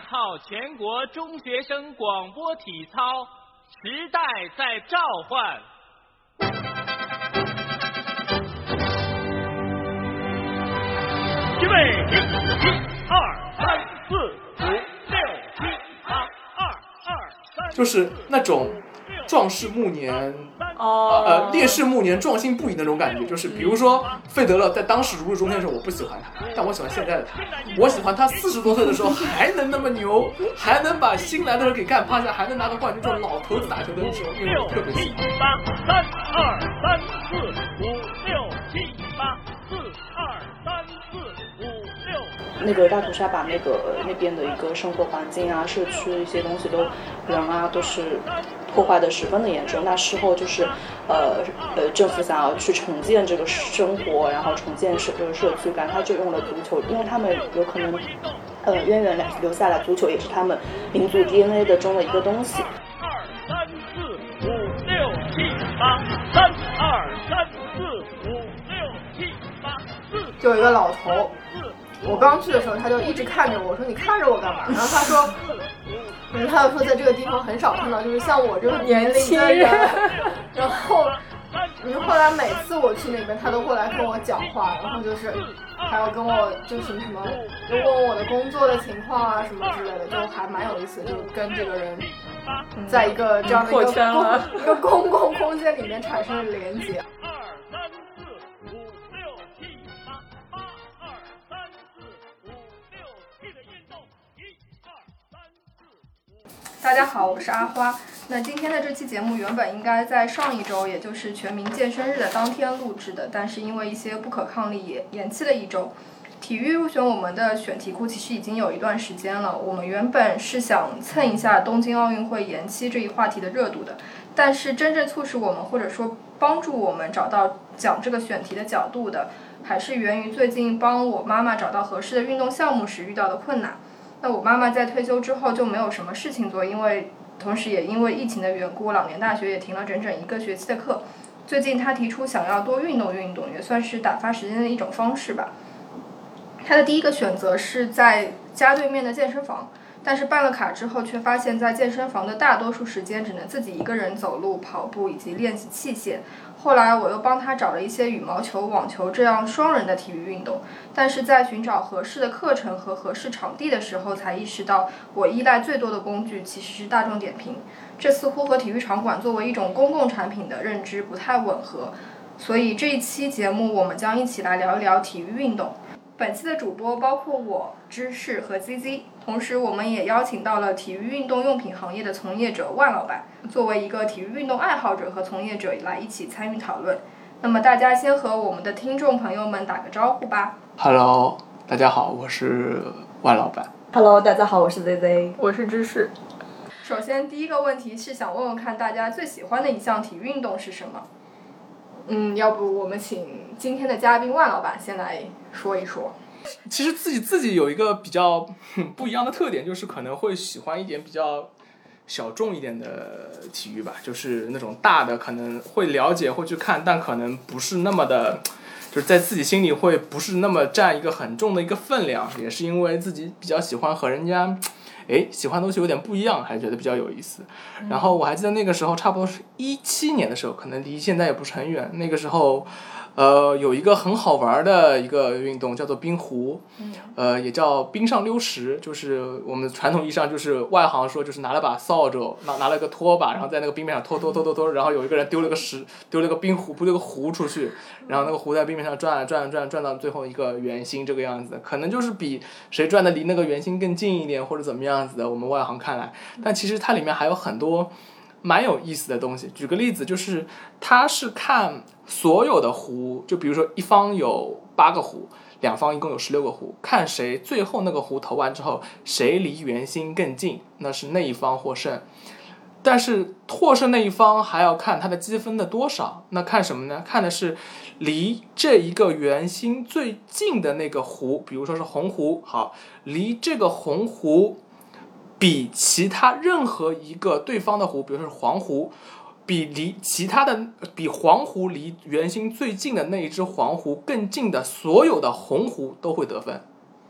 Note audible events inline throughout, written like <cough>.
套全国中学生广播体操，时代在召唤。预备，一、二、三、四、五、六、七、八，二、二、三。就是那种壮士暮年，哦，呃，烈士暮年，壮心不已那种感觉。就是比如说费德勒在当时如日中天的时候，我不喜欢他，但我喜欢现在的他。我喜欢他四十多岁的时候还能那么牛，还能把新来的人给干趴下，还能拿个冠军，这种老头子打球的时候，因为我特别喜七欢。八，三二三四那个大屠杀把那个那边的一个生活环境啊、社区的一些东西都人啊都是破坏的十分的严重。那事后就是呃呃政府想要去重建这个生活，然后重建社这个社区感，他就用了足球，因为他们有可能呃渊源留下来，足球也是他们民族 DNA 的中的一个东西。二三四五六七八，三二三四五六七八，四就有一个老头，我刚去的时候他就一直看着我，我说你看着我干嘛？然后他说，<laughs> 嗯，他就说在这个地方很少看到就是像我这个年龄的人，<laughs> 然后。嗯，后来每次我去那边，他都会来跟我讲话，然后就是还要跟我就什么什么，就问我的工作的情况啊什么之类的，就还蛮有意思，就跟这个人在一个这样的一个 <laughs> 一个公共空间里面产生了连接。大家好，我是阿花。那今天的这期节目原本应该在上一周，也就是全民健身日的当天录制的，但是因为一些不可抗力也延期了一周。体育入选我们的选题库其实已经有一段时间了，我们原本是想蹭一下东京奥运会延期这一话题的热度的，但是真正促使我们或者说帮助我们找到讲这个选题的角度的，还是源于最近帮我妈妈找到合适的运动项目时遇到的困难。那我妈妈在退休之后就没有什么事情做，因为同时也因为疫情的缘故，老年大学也停了整整一个学期的课。最近她提出想要多运动运动，也算是打发时间的一种方式吧。她的第一个选择是在家对面的健身房，但是办了卡之后，却发现在健身房的大多数时间只能自己一个人走路、跑步以及练习器械。后来我又帮他找了一些羽毛球、网球这样双人的体育运动，但是在寻找合适的课程和合适场地的时候，才意识到我依赖最多的工具其实是大众点评，这似乎和体育场馆作为一种公共产品的认知不太吻合。所以这一期节目，我们将一起来聊一聊体育运动。本期的主播包括我、芝士和 ZZ，同时我们也邀请到了体育运动用品行业的从业者万老板，作为一个体育运动爱好者和从业者来一起参与讨论。那么大家先和我们的听众朋友们打个招呼吧。Hello，大家好，我是万老板。Hello，大家好，我是 ZZ。我是芝士。首先第一个问题是想问问看大家最喜欢的一项体育运动是什么？嗯，要不我们请今天的嘉宾万老板先来说一说。其实自己自己有一个比较 <laughs> 不一样的特点，就是可能会喜欢一点比较小众一点的体育吧，就是那种大的可能会了解会去看，但可能不是那么的，就是在自己心里会不是那么占一个很重的一个分量，也是因为自己比较喜欢和人家。哎，喜欢的东西有点不一样，还觉得比较有意思。然后我还记得那个时候，差不多是一七年的时候，可能离现在也不是很远。那个时候，呃，有一个很好玩的一个运动叫做冰壶，呃，也叫冰上溜石，就是我们传统意义上就是外行说就是拿了把扫帚，拿拿了个拖把，然后在那个冰面上拖拖拖拖拖，然后有一个人丢了个石，丢了个冰壶，丢了个壶出去，然后那个壶在冰面上转啊转啊转转到最后一个圆心这个样子，可能就是比谁转的离那个圆心更近一点或者怎么样子的，我们外行看来，但其实它里面还有很多。蛮有意思的东西。举个例子，就是它是看所有的壶，就比如说一方有八个壶，两方一共有十六个壶，看谁最后那个壶投完之后，谁离圆心更近，那是那一方获胜。但是获胜那一方还要看他的积分的多少，那看什么呢？看的是离这一个圆心最近的那个壶，比如说是红壶，好，离这个红壶比其他任何一个对方的壶，比如说是黄壶，比离其他的比黄壶离圆心最近的那一只黄壶更近的所有的红壶都会得分。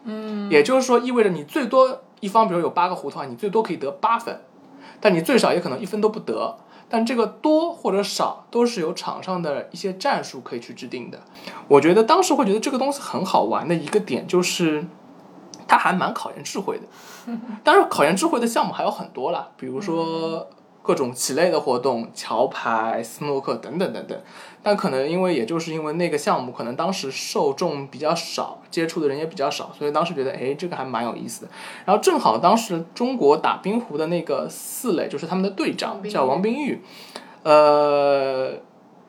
嗯，也就是说，意味着你最多一方比如有八个湖的话，你最多可以得八分，但你最少也可能一分都不得。但这个多或者少都是由场上的一些战术可以去制定的。我觉得当时会觉得这个东西很好玩的一个点就是，它还蛮考验智慧的。<laughs> 当然，考研智慧的项目还有很多啦，比如说各种棋类的活动、桥牌、斯诺克等等等等。但可能因为也就是因为那个项目可能当时受众比较少，接触的人也比较少，所以当时觉得哎这个还蛮有意思的。然后正好当时中国打冰壶的那个四垒就是他们的队长叫王冰玉，呃，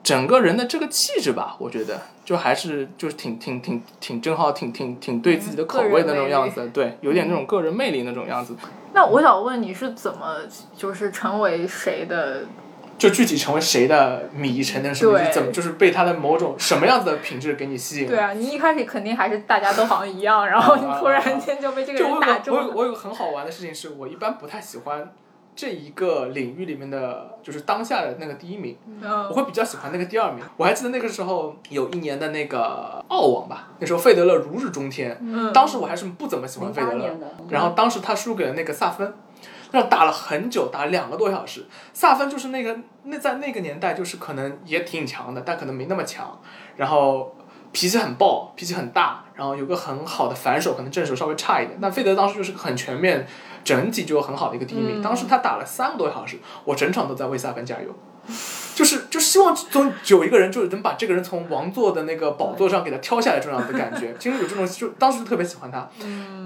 整个人的这个气质吧，我觉得就还是就是挺挺挺挺正好挺挺挺对自己的口味的那种样子，对，有点那种个人魅力那种样子。那我想问你是怎么就是成为谁的？就具体成为谁的迷成的什么，怎么就是被他的某种什么样子的品质给你吸引？对啊，你一开始肯定还是大家都好像一样，然后你突然间就被这个我人打中我有。我有个很好玩的事情是，我一般不太喜欢这一个领域里面的，就是当下的那个第一名，我嗯会比较喜欢那个第二名。我还记得那个时候有一年的那个澳网吧，那时候费德勒如日中天，嗯，当时我还是不怎么喜欢费德勒08年的，然后当时他输给了那个萨芬。那打了很久，打了两个多小时。萨芬就是那个那在那个年代就是可能也挺强的，但可能没那么强。然后脾气很暴，脾气很大，然后有个很好的反手，可能正手稍微差一点。但费德当时就是很全面，整体就有很好的一个第一名。嗯当时他打了三个多小时，我整场都在为萨芬加油。就是就希望总有一个人就是能把这个人从王座的那个宝座上给他挑下来这样的感觉，<laughs> 其实有这种就当时就特别喜欢他，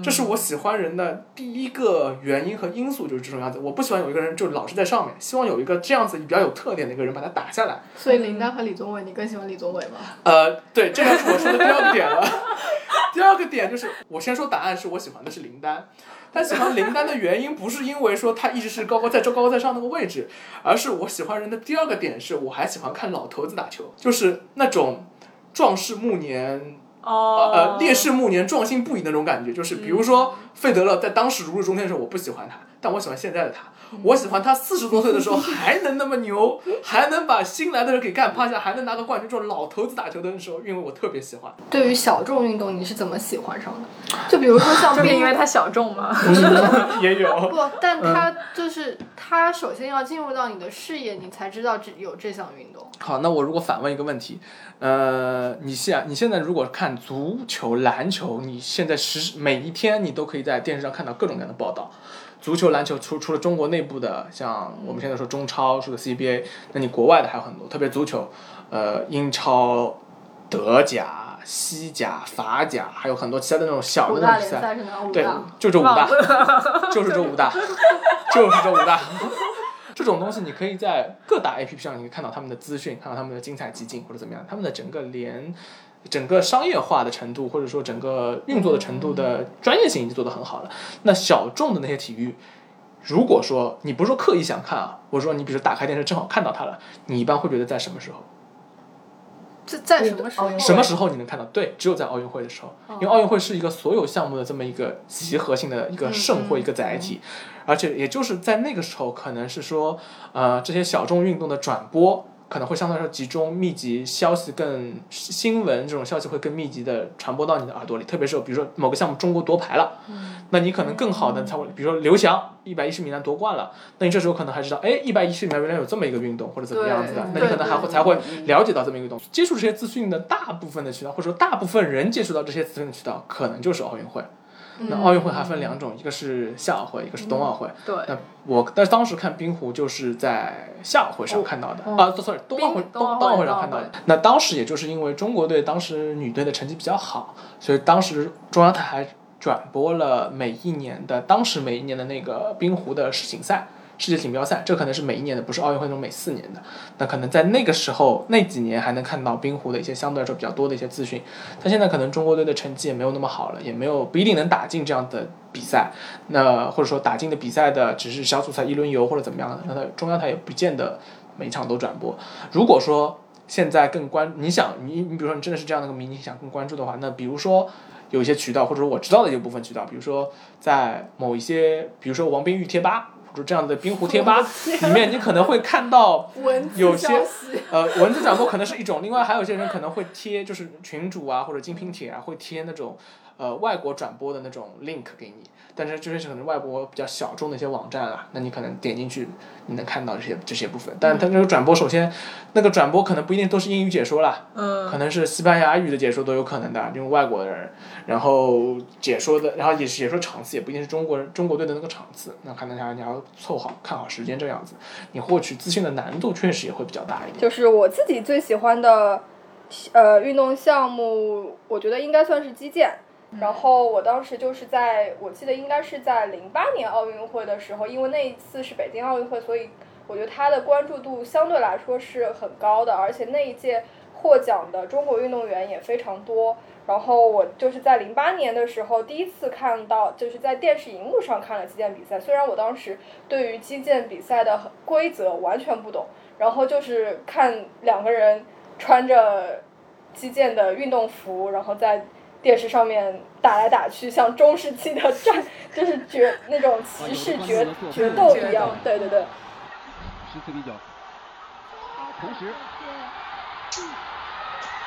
这是我喜欢人的第一个原因和因素就是这种样子。我不喜欢有一个人就老是在上面，希望有一个这样子比较有特点的一个人把他打下来。所以林丹和李宗伟，你更喜欢李宗伟吗？呃，对，这个是我说的第二个点了。<laughs> 第二个点就是，我先说答案是我喜欢的是林丹，但喜欢林丹的原因不是因为说他一直是高高在高高在上那个位置，而是我喜欢人的第二个点是我还喜欢看老头子打球，就是那种壮士暮年哦，呃，烈士暮年壮心不已那种感觉，就是比如说费德勒在当时如日中天的时候，我不喜欢他，但我喜欢现在的他。我喜欢他四十多岁的时候还能那么牛，还能把新来的人给干趴下，还能拿个冠军，这种老头子打球的时候，因为我特别喜欢。对于小众运动，你是怎么喜欢上的？就比如说像冰就是因为他小众吗。<laughs> 也有，不，但他就是他首先要进入到你的视野，你才知道这有这项运动。好，那我如果反问一个问题，呃，你现你现在如果看足球、篮球，你现在时每一天你都可以在电视上看到各种各样的报道。足球、篮球除除了中国内部的，像我们现在说中超、说的 CBA，那你国外的还有很多，特别足球，呃，英超、德甲、西甲、法甲，还有很多其他的那种小的那种比赛。赛对？，就这五大，<laughs> 就是这五大，就是这五大。<laughs> 这种东西你可以在各大 APP 上，你可以看到他们的资讯，看到他们的精彩集锦或者怎么样，他们的整个连整个商业化的程度，或者说整个运作的程度的专业性已经做得很好了。那小众的那些体育，如果说你不是说刻意想看啊，或者说你比如说打开电视正好看到它了，你一般会觉得在什么时候？在在什么时候？什么时候你能看到？对，只有在奥运会的时候，因为奥运会是一个所有项目的这么一个集合性的一个盛会、一个载体，而且也就是在那个时候，可能是说，呃，这些小众运动的转播可能会相对来说集中、密集，消息更新闻这种消息会更密集的传播到你的耳朵里，特别是比如说某个项目中国夺牌了，那你可能更好的才会，比如说刘翔一百一十米栏夺冠了，那你这时候可能还知道，哎，一百一十米栏原来有这么一个运动或者怎么样子的，那你可能还会才会了解到这么一个东西。接触这些资讯的大部分的渠道，或者说大部分人接触到这些资讯的渠道，可能就是奥运会。那奥运会还分两种，一个是夏奥会，一个是冬奥会。对，那我但是当时看冰壶就是在夏奥会上看到的、哦啊，sorry，冬奥会冬奥会冬奥会上看到的。那当时也就是因为中国队当时女队的成绩比较好，所以当时中央台还转播了每一年的当时每一年的那个冰壶的世锦赛。世界锦标赛，这可能是每一年的，不是奥运会那种每四年的。那可能在那个时候那几年还能看到冰壶的一些相对来说比较多的一些资讯，但现在可能中国队的成绩也没有那么好了，也没有不一定能打进这样的比赛。那或者说打进的比赛的只是小组赛一轮游或者怎么样的，那它中央台也不见得每场都转播。如果说现在更关，你想你你比如说你真的是这样的一个迷，你想更关注的话，那比如说有一些渠道，或者说我知道的一部分渠道，比如说在某一些，比如说王冰玉贴吧。或者这样的冰壶贴吧 <laughs> 里面，你可能会看到有些呃，文字转播可能是一种，另外还有一些人可能会贴，就是群主啊或者精品帖啊，会贴那种呃外国转播的那种 link 给你。但是这些是可能外国比较小众的一些网站啊，那你可能点进去，你能看到这些这些部分。但它这个转播，首先那个转播可能不一定都是英语解说啦，嗯可能是西班牙语的解说都有可能的，因为外国的人，然后解说的，然后也是解说场次也不一定是中国人中国队的那个场次，那可能还你要凑好看好时间这样子，你获取资讯的难度确实也会比较大一点。就是我自己最喜欢的，呃，运动项目，我觉得应该算是击剑。然后我当时就是在，我记得应该是在零八年奥运会的时候，因为那一次是北京奥运会，所以我觉得他的关注度相对来说是很高的，而且那一届获奖的中国运动员也非常多。然后我就是在零八年的时候第一次看到，就是在电视荧幕上看了击剑比赛。虽然我当时对于击剑比赛的规则完全不懂，然后就是看两个人穿着击剑的运动服，然后在电视上面打来打去，像中世纪的战，就是决那种骑士决决斗一样。对对对。十四比九，同时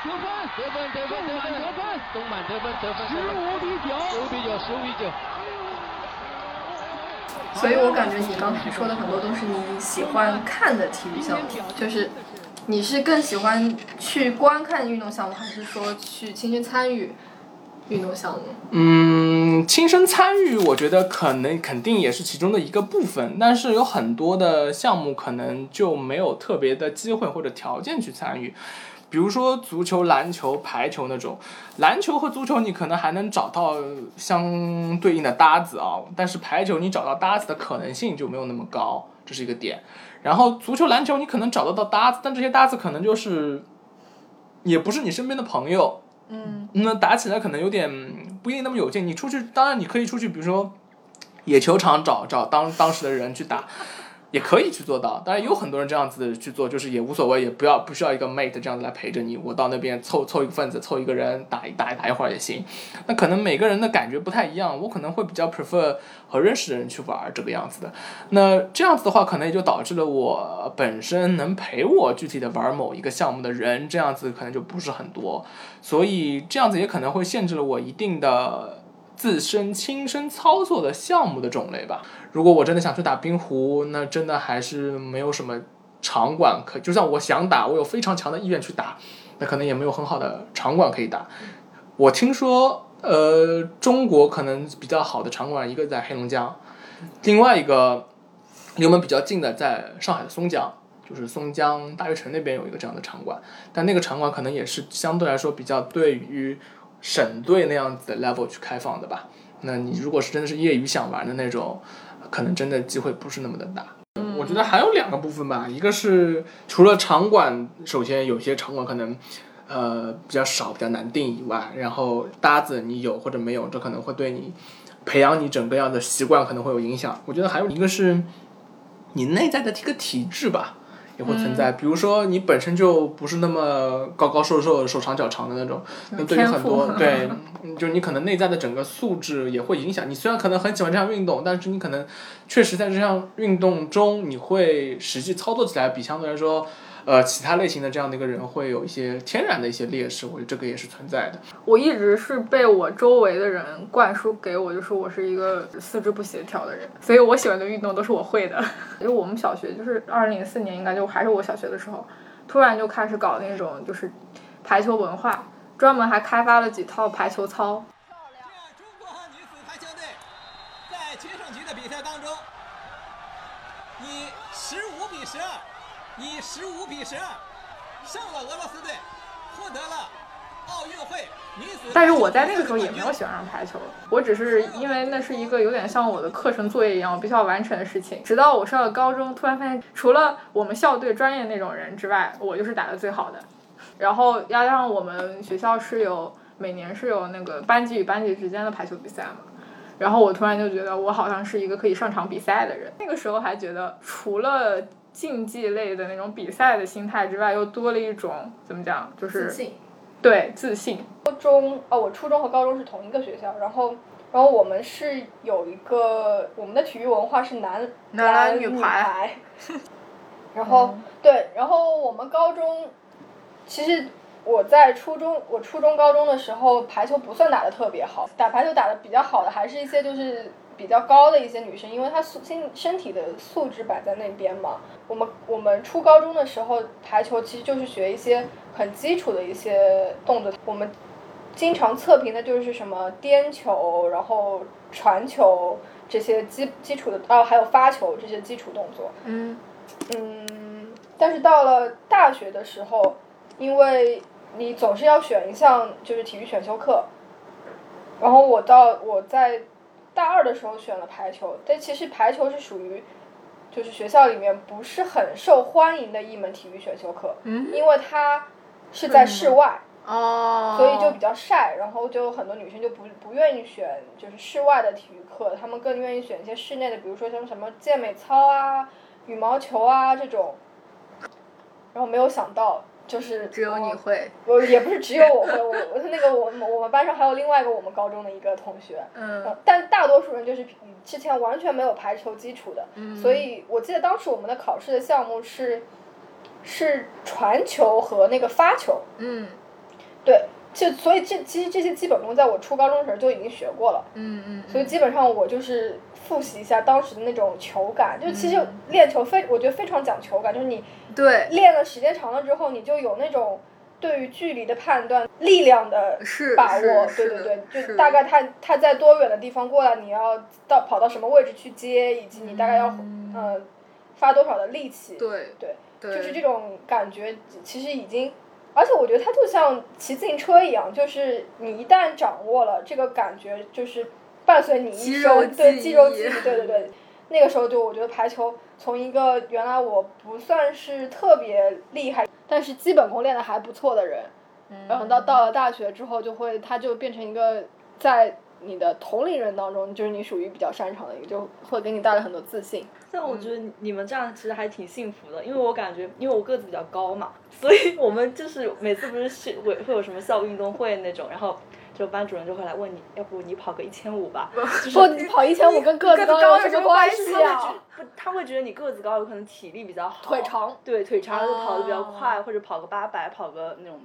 得分，得分，得分，得分，得分，东满得分，得分，十五比九，十五比九，十五比九。所以我感觉你刚才说的很多都是你喜欢看的体育项目，就是你是更喜欢去观看运动项目，还是说去亲身参与运动项目？嗯，亲身参与，我觉得可能肯定也是其中的一个部分，但是有很多的项目可能就没有特别的机会或者条件去参与。比如说足球、篮球、排球那种，篮球和足球你可能还能找到相对应的搭子啊，但是排球你找到搭子的可能性就没有那么高，这是一个点。然后足球、篮球你可能找得到搭子，但这些搭子可能就是，也不是你身边的朋友，嗯，那打起来可能有点不一定那么有劲。你出去，当然你可以出去，比如说野球场找找当当时的人去打，也可以去做到。当然有很多人这样子去做，就是也无所谓，也不要不需要一个 mate 这样子来陪着你。我到那边凑凑一个份子，凑一个人打一打打一会儿也行。那可能每个人的感觉不太一样，我可能会比较 prefer 和认识的人去玩儿这个样子的。那这样子的话，可能也就导致了我本身能陪我具体的玩某一个项目的人，这样子可能就不是很多。所以这样子也可能会限制了我一定的自身亲身操作的项目的种类吧。如果我真的想去打冰壶，那真的还是没有什么场馆可，就算我想打，我有非常强的意愿去打，那可能也没有很好的场馆可以打。我听说，呃，中国可能比较好的场馆，一个在黑龙江，另外一个离我们比较近的在上海的松江。就是松江大悦城那边有一个这样的场馆，但那个场馆可能也是相对来说比较对于省队那样子的 level 去开放的吧。那你如果是真的是业余想玩的那种，可能真的机会不是那么的大。我觉得还有两个部分吧，一个是除了场馆，首先有些场馆可能呃比较少、比较难定以外，然后搭子你有或者没有，这可能会对你培养你整个样的习惯可能会有影响。我觉得还有一个是你内在的这个体质吧。也会存在，比如说你本身就不是那么高高瘦瘦、手长脚长的那种，那对于很多对，嗯就你可能内在的整个素质也会影响。你虽然可能很喜欢这项运动，但是你可能确实在这项运动中，你会实际操作起来比相对来说，呃，其他类型的这样的一个人会有一些天然的一些劣势。我觉得这个也是存在的。我一直是被我周围的人灌输给我，就是我是一个四肢不协调的人，所以我喜欢的运动都是我会的。<laughs> 因为我们小学就是二零零四年，应该就还是我小学的时候，突然就开始搞那种就是排球文化，专门还开发了几套排球操。中国女子排球队在决胜局的比赛当中，以十五比十二，以十五比十二胜了俄罗斯队，获得了奥运会女子。但是我在那个时候也没有喜欢上排球，我只是因为那是一个有点像我的课程作业一样，我必须要完成的事情。直到我上了高中，突然发现除了我们校队专业那种人之外，我就是打的最好的。然后加上我们学校是有每年是有那个班级与班级之间的排球比赛嘛，然后我突然就觉得我好像是一个可以上场比赛的人。那个时候还觉得除了竞技类的那种比赛的心态之外，又多了一种怎么讲，就是自信。对自信。高中哦，我初中和高中是同一个学校，然后然后我们是有一个我们的体育文化是男男篮女女排 <laughs> 然后、对，然后我们高中其实我在初中，我初中高中的时候排球不算打的特别好，打排球打的比较好的还是一些就是比较高的一些女生，因为她素身身体的素质摆在那边嘛。我们我们初高中的时候，排球其实就是学一些很基础的一些动作，我们经常测评的就是什么颠球，然后传球这些基基础的，哦，还有发球这些基础动作。嗯嗯，但是到了大学的时候，因为你总是要选一项就是体育选修课，然后我到我在大二的时候选了排球，但其实排球是属于就是学校里面不是很受欢迎的一门体育选修课，嗯因为它是在室外。哦，所以就比较晒，然后就很多女生就不不愿意选就是室外的体育课，她们更愿意选一些室内的，比如说像什么健美操啊、羽毛球啊这种。然后没有想到，就是只有你我会，我也不是只有我会，我我那个我们我们班上还有另外一个我们高中的一个同学，嗯。呃但大多数人就是之前完全没有排球基础的，嗯所以我记得当时我们的考试的项目是是传球和那个发球，嗯。对，这所以这其实这些基本功在我初高中时候就已经学过了，嗯嗯，所以基本上我就是复习一下当时的那种球感，就其实嗯。练球非我觉得非常讲球感，就是你对。练了时间长了之后，你就有那种对于距离的判断、力量的把握，是对对对，是就大概他他在多远的地方过来，你要到跑到什么位置去接，以及你大概要、嗯呃发多少的力气，对对，对，就是这种感觉，其实已经，而且我觉得它就像骑自行车一样，就是你一旦掌握了这个感觉，就是伴随你一生，对肌肉记忆，<laughs> 对对对。那个时候就我觉得排球从一个原来我不算是特别厉害，但是基本功练得还不错的人，然后到到了大学之后，就会他就变成一个在你的同龄人当中，就是你属于比较擅长的一个，就会给你带来很多自信。但我觉得你们这样其实还挺幸福的，因为我感觉，因为我个子比较高嘛，所以我们就是每次不是是会会有什么校运动会那种，然后就班主任就会来问你，要不你跑个一千五吧，就是不，你跑一千五跟个子高有什么关系啊？觉不，他会觉得你个子高，有可能体力比较好，腿长，对，腿长就跑得比较哦快，或者跑个八百，跑个那种。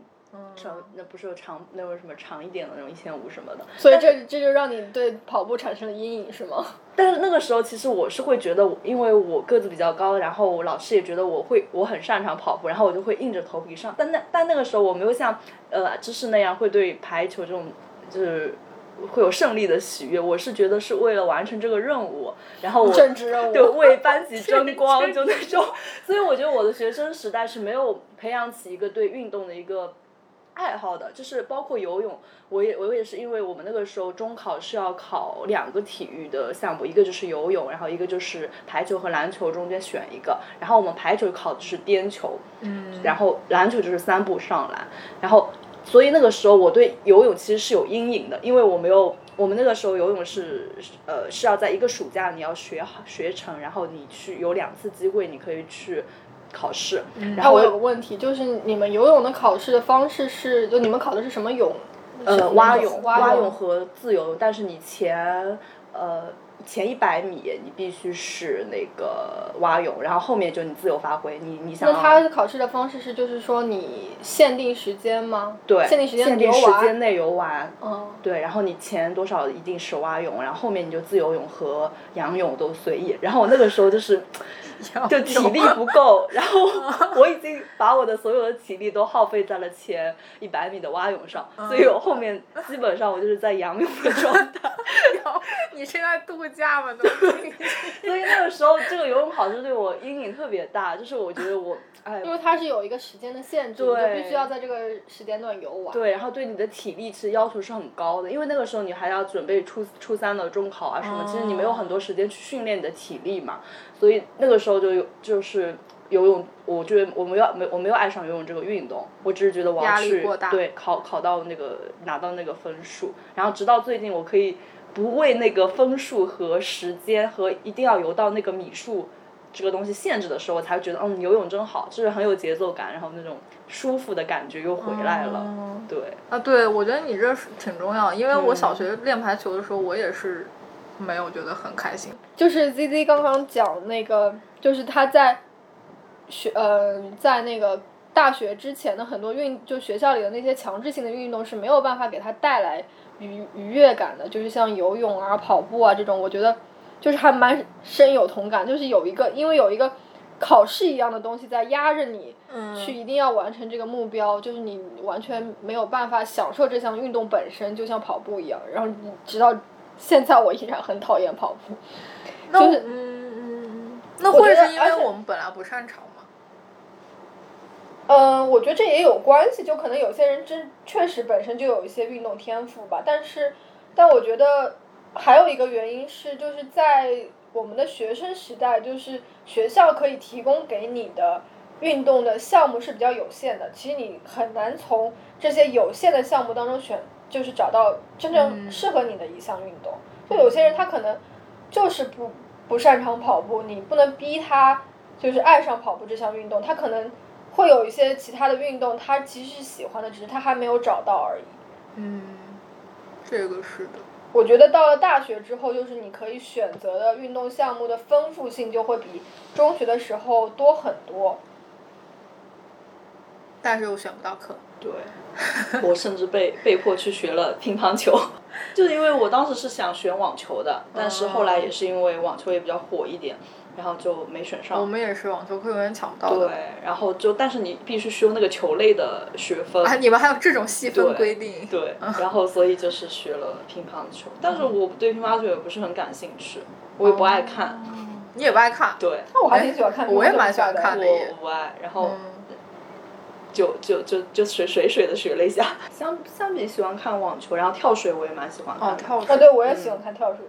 长那不是有长那种什么长一点的那种一千五什么的，所以这这就让你对跑步产生了阴影是吗？<laughs> 但是那个时候，其实我是会觉得，因为我个子比较高，然后我老师也觉得我会，我很擅长跑步，然后我就会硬着头皮上。但那但那个时候我没有像呃知识那样会对排球这种就是会有胜利的喜悦，我是觉得是为了完成这个任务，然后我政治任务对为班级 <laughs> 争光就那种。<laughs> 所以我觉得我的学生时代是没有培养起一个对运动的一个。爱好的，就是包括游泳，我也我也是因为我们那个时候中考是要考两个体育的项目，一个就是游泳，然后一个就是排球和篮球中间选一个，然后我们排球考的是颠球，嗯，然后篮球就是三步上篮，然后所以那个时候我对游泳其实是有阴影的，因为我没有。我们那个时候游泳是，呃，是要在一个暑假你要学好学成，然后你去有两次机会你可以去考试，然后那我有个问题，就是你们游泳的考试的方式是，就你们考的是什么泳？呃，蛙泳、蛙泳和自由泳，但是你前呃前一百米你必须是那个蛙泳，然后后面就你自由发挥，你你想那他考试的方式是，就是说你限定时间吗？对限定时间限定时间内游完，嗯，对，然后你前多少一定是蛙泳，然后后面你就自由泳和仰泳都随意。然后我那个时候就是就体力不够，然后我已经把我的所有的体力都耗费在了前一百米的蛙泳上，所以我后面基本上我就是在仰泳的状态。<laughs> 你是在度假吗？都 <laughs> 所以那个时候这个游泳考试对我阴影特别大，就是我觉得我哎，因为它是有一个时间的限制，你就对必须要在这个时间段游完。对，然后对你的体力其实要求是很高的，因为那个时候你还要准备初初三的中考啊什么，其实你没有很多时间去训练你的体力嘛，所以那个时候就有就是游泳，我觉得我没有没我没有爱上游泳这个运动，我只是觉得我要去对考考到那个拿到那个分数，然后直到最近我可以不为那个分数和时间和一定要游到那个米数。这个东西限制的时候，我才觉得，嗯，游泳真好，就是很有节奏感，然后那种舒服的感觉又回来了。哦对，啊，对，我觉得你这是挺重要，因为我嗯小学练排球的时候，我也是没有觉得很开心。就是 Z Z 刚刚讲那个，就是他在学呃，在那个大学之前的很多运，就学校里的那些强制性的运动是没有办法给他带来愉愉悦感的，就是像游泳啊、跑步啊这种，我觉得就是还蛮深有同感，就是有一个因为有一个考试一样的东西在压着你，去一定要完成这个目标，就是你完全没有办法享受这项运动本身，就像跑步一样。然后直到现在，我依然很讨厌跑步。就是嗯嗯嗯，那我觉得会是因为我们本来不擅长吗？嗯，我觉得这也有关系，就可能有些人真确实本身就有一些运动天赋吧，但是，但我觉得还有一个原因是，就是在我们的学生时代，就是学校可以提供给你的运动的项目是比较有限的，其实你很难从这些有限的项目当中选，就是找到真正适合你的一项运动。就有些人他可能就是不不擅长跑步，你不能逼他就是爱上跑步这项运动，他可能会有一些其他的运动，他其实是喜欢的，只是他还没有找到而已。嗯，这个是的。我觉得到了大学之后，就是你可以选择的运动项目的丰富性就会比中学的时候多很多。但是我选不到课。对，<laughs> 我甚至被被迫去学了乒乓球，<laughs> 就是因为我当时是想选网球的，但是后来也是因为网球也比较火一点，然后就没选上。我们也是网球课永远抢不到的。对，然后就但是你必须修那个球类的学分。啊，你们还有这种细分规定？对，<laughs> 然后所以就是学了乒乓球，但是我对乒乓球也不是很感兴趣，我也不爱看。你也不爱看？对，那我还挺喜欢看我也蛮喜欢看的也。我不爱，然后嗯就就就就水水水的学了一下。相相比喜欢看网球，然后跳水我也蛮喜欢看哦，跳水。对，我也喜欢看跳水。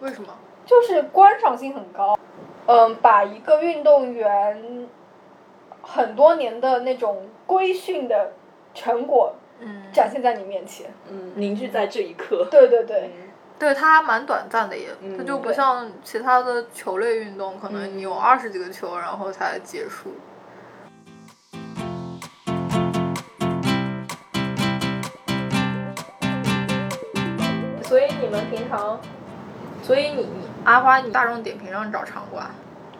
为什么？就是观赏性很高，嗯，把一个运动员很多年的那种规训的成果嗯，展现在你面前。嗯，凝聚在这一刻。对对对，嗯对，它还蛮短暂的也，它嗯就不像其他的球类运动，可能你有嗯二十几个球，然后才结束。你们平常所以你你阿花，你大众点评上找场馆，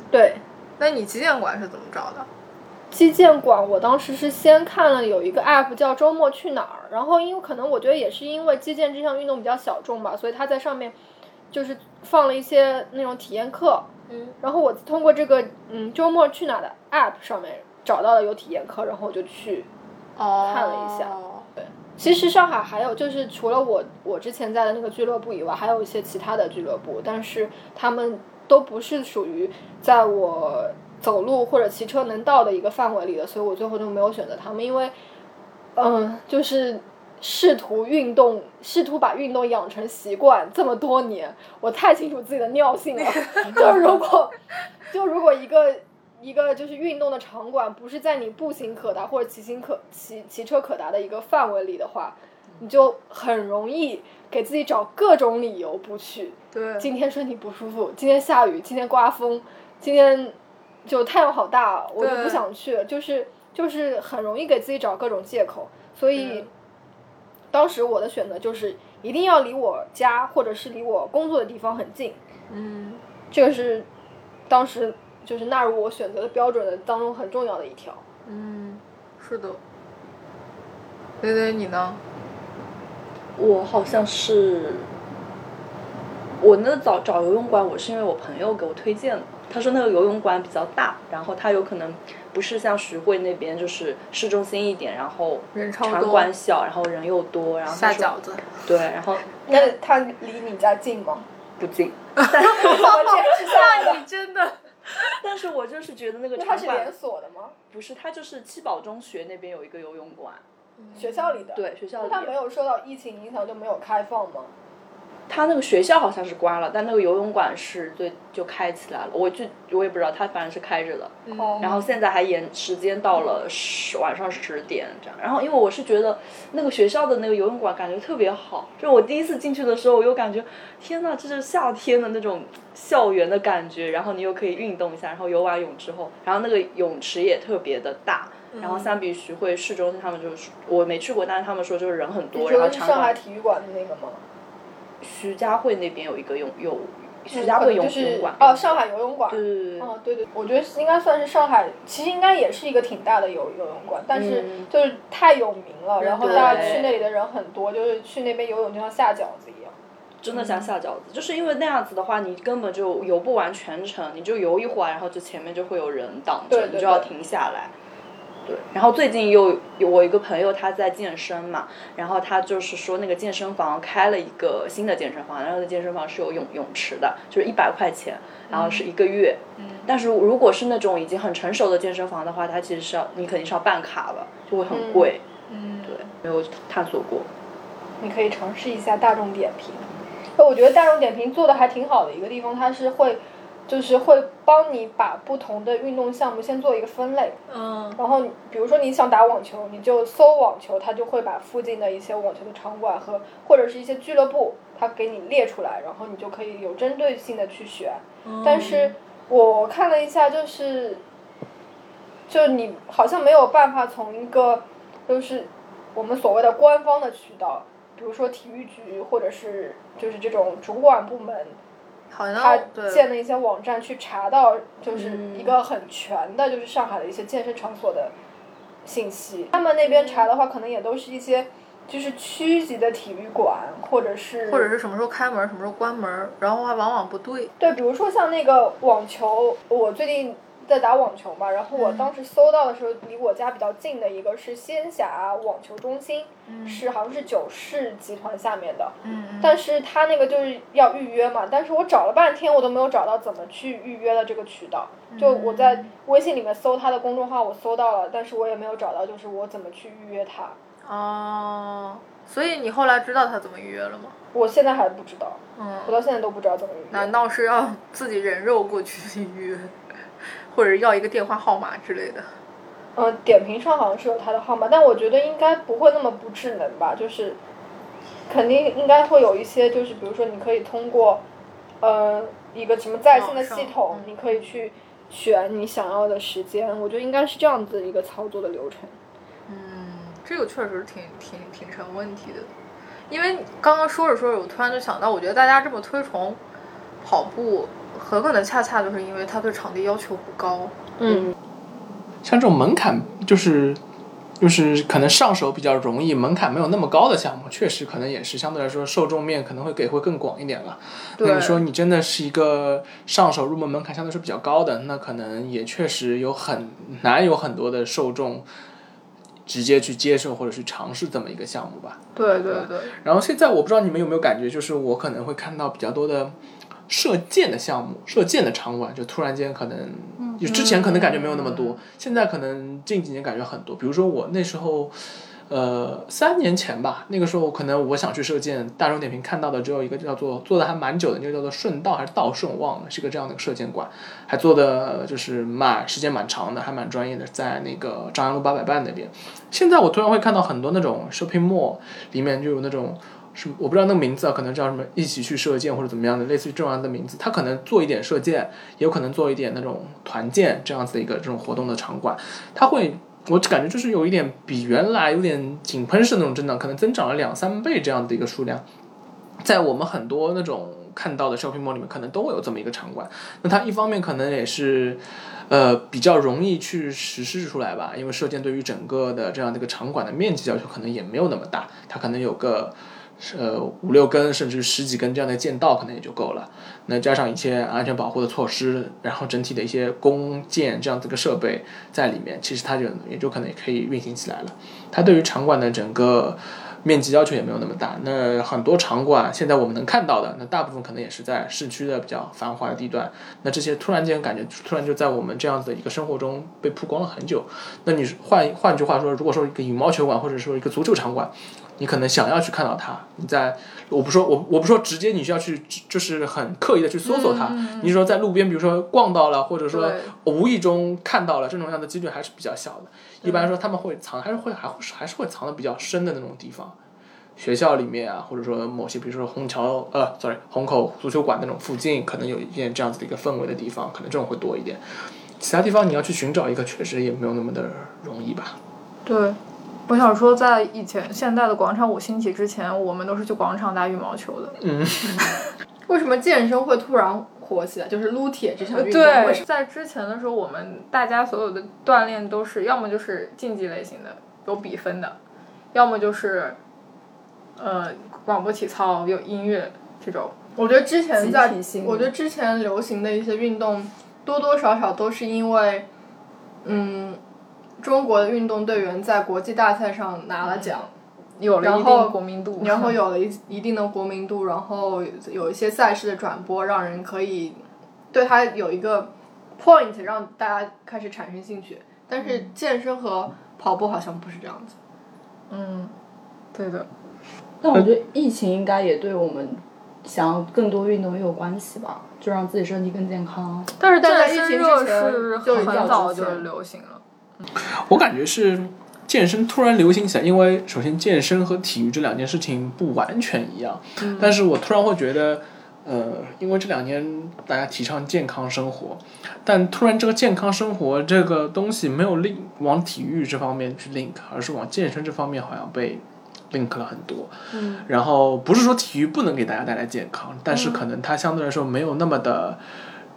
对。那你击剑馆是怎么找的？击剑馆，我当时是先看了有一个 app 叫周末去哪儿，然后因为可能我觉得也是因为击剑这项运动比较小众吧，所以它在上面就是放了一些那种体验课，嗯，然后我通过这个嗯周末去哪儿的 app 上面找到了有体验课，然后我就去哦，看了一下其实上海还有就是除了我我之前在的那个俱乐部以外，还有一些其他的俱乐部，但是他们都不是属于在我走路或者骑车能到的一个范围里的，所以我最后就没有选择他们，因为嗯，就是试图运动，试图把运动养成习惯这么多年，我太清楚自己的尿性了，<laughs> 就如果就如果一个。一个就是运动的场馆，不是在你步行可达或者骑行可骑骑车可达的一个范围里的话，你就很容易给自己找各种理由不去。对，今天身体不舒服，今天下雨，今天刮风，今天就太阳好大，我就不想去，就是就是很容易给自己找各种借口。所以嗯当时我的选择就是一定要离我家或者是离我工作的地方很近，嗯，这个是当时就是纳入我选择的标准的当中很重要的一条。嗯，是的。蕾蕾，你呢？我好像是，我那找找游泳馆，我是因为我朋友给我推荐的。他说那个游泳馆比较大，然后它有可能不是像徐汇那边就是市中心一点，然后场馆小，然后人又多，然后下饺子。对，然后那它离你家近吗？不近，<laughs> <laughs> 我坚持下来的。真的。<laughs> 但是我就是觉得那个场馆是连锁的吗？不是，它就是七宝中学那边有一个游泳馆，学校里的。。对，学校里那它没有受到疫情影响就没有开放吗？他那个学校好像是关了，但那个游泳馆是对就开起来了。我就我也不知道，他反正是开着的。哦然后现在还延时间到了十晚上十点这样。然后因为我是觉得那个学校的那个游泳馆感觉特别好，就我第一次进去的时候，我又感觉天呐，这是夏天的那种校园的感觉。然后你又可以运动一下，然后游完泳之后，然后那个泳池也特别的大。然后相比徐汇市中心，他们就是我没去过，但是他们说就是人很多，然后说是上海体育馆的那个吗？徐家汇那边有一个泳游徐家汇泳就是泳馆。哦，上海游泳馆。对对对对哦，对对，我觉得应该算是上海，其实应该也是一个挺大的游游泳馆，但是嗯就是太有名了，然后大家去那里的人很多，就是去那边游泳就像下饺子一样。真的像下饺子，就是因为那样子的话，你根本就游不完全程，你就游一会儿，然后就前面就会有人挡着，对对你就要停下来。对，然后最近又有我一个朋友他在健身嘛，然后他就是说那个健身房开了一个新的健身房，然后那健身房是有泳泳池的，就是一百块钱，然后是一个月。嗯。但是如果是那种已经很成熟的健身房的话，它其实是要你肯定是要办卡了，就会很贵。嗯，对，没有探索过。你可以尝试一下大众点评。那我觉得大众点评做的还挺好的一个地方，它是会，就是会帮你把不同的运动项目先做一个分类。嗯然后比如说你想打网球，你就搜网球，它就会把附近的一些网球的场馆和或者是一些俱乐部，它给你列出来，然后你就可以有针对性的去选。但是我看了一下，就是，就你好像没有办法从一个就是我们所谓的官方的渠道，比如说体育局或者是就是这种主管部门，好他建的一些网站去查到，就是嗯一个很全的，就是上海的一些健身场所的信息。他们那边查的话，可能也都是一些就是区级的体育馆，或者是或者是什么时候开门，什么时候关门，然后还往往不对。对，比如说像那个网球，我最近在打网球嘛，然后我当时搜到的时候，离我家比较近的一个是仙霞网球中心，是好像是九世集团下面的，嗯但是他那个就是要预约嘛，但是我找了半天，我都没有找到怎么去预约的这个渠道。就我在微信里面搜他的公众号，我搜到了，但是我也没有找到，就是我怎么去预约他。哦，所以你后来知道他怎么预约了吗？我现在还不知道，嗯我到现在都不知道怎么预约。难道是要自己人肉过去 <laughs> 预约，或者要一个电话号码之类的？嗯，点评上好像是有他的号码，但我觉得应该不会那么不智能吧，就是肯定应该会有一些，就是比如说你可以通过呃一个什么在线的系统，你可以去选你想要的时间，我觉得应该是这样子一个操作的流程。嗯，这个确实挺挺挺成问题的，因为刚刚说着说着，我突然就想到，我觉得大家这么推崇跑步，很可能恰恰就是因为它对场地要求不高。嗯，像这种门槛就是就是可能上手比较容易，门槛没有那么高的项目，确实可能也是相对来说受众面可能会给会更广一点了。那你说你真的是一个上手入门门槛相对是比较高的，那可能也确实有很难有很多的受众直接去接受或者去尝试这么一个项目吧。对对对，然后现在我不知道你们有没有感觉，就是我可能会看到比较多的射箭的项目、射箭的场馆，就突然间可能，就之前可能感觉没有那么多，现在可能近几年感觉很多。比如说我那时候，呃，三年前吧，那个时候可能我想去射箭，大众点评看到的只有一个叫做做的还蛮久的，那个叫做顺道还是道顺，忘了，是个这样的射箭馆，还做的就是蛮时间蛮长的，还蛮专业的，在那个张阳路八佰伴那边。现在我突然会看到很多那种 shopping mall 里面就有那种什么，我不知道那个名字啊，可能叫什么一起去射箭或者怎么样的，类似于这样的名字。它可能做一点射箭，也有可能做一点那种团建这样子的一个这种活动的场馆。它会，我感觉就是有一点比原来有点井喷式那种增长，可能增长了两三倍这样的一个数量。在我们很多那种看到的 shopping mall 里面，可能都会有这么一个场馆。那它一方面可能也是，呃，比较容易去实施出来吧，因为射箭对于整个的这样的一个场馆的面积要求可能也没有那么大，它可能有个。呃，五六根甚至十几根这样的箭道可能也就够了。那加上一些安全保护的措施，然后整体的一些弓箭这样子一个设备在里面，其实它就也就可能也可以运行起来了。它对于场馆的整个面积要求也没有那么大。那很多场馆现在我们能看到的，那大部分可能也是在市区的比较繁华的地段。那这些突然间感觉突然就在我们这样子的一个生活中被曝光了很久。那你换换句话说，如果说一个羽毛球馆或者说一个足球场馆，你可能想要去看到它，你在我不说我我不说直接你需要去就是很刻意的去搜索它，你说在路边比如说逛到了，或者说对无意中看到了这种样的几率还是比较小的。一般来说他们会藏还是会还会还是会藏的比较深的那种地方。学校里面啊，或者说某些，比如说虹桥呃，sorry，虹口足球馆那种附近，可能有一片这样子的一个氛围的地方，可能这种会多一点。其他地方你要去寻找一个，确实也没有那么的容易吧。对，我想说，在以前现在的广场舞兴起之前，我们都是去广场打羽毛球的。嗯，<laughs> 为什么健身会突然火起来？就是撸铁这项运动，为对，在之前的时候，我们大家所有的锻炼都是要么就是竞技类型的，有比分的，要么就是，呃，广播体操有音乐这种。我觉得之前在我觉得之前流行的一些运动，多多少少都是因为，嗯，中国的运动队员在国际大赛上拿了奖，有了一然后定国民度，<laughs> 然后有了一一定的国民度，然后有一些赛事的转播，让人可以对他有一个 point，让大家开始产生兴趣。但是健身和跑步好像不是这样子。嗯，对的，但我觉得疫情应该也对我们想要更多运动也有关系吧，就让自己身体更健康。但是但在疫情之前就很早就流行了。我感觉是健身突然流行起来，因为首先健身和体育这两件事情不完全一样，但是我突然会觉得。呃，因为这两年大家提倡健康生活，但突然这个健康生活这个东西没有 link 往体育这方面去 link，而是往健身这方面好像被 link 了很多。嗯。然后不是说体育不能给大家带来健康，但是可能它相对来说没有那么的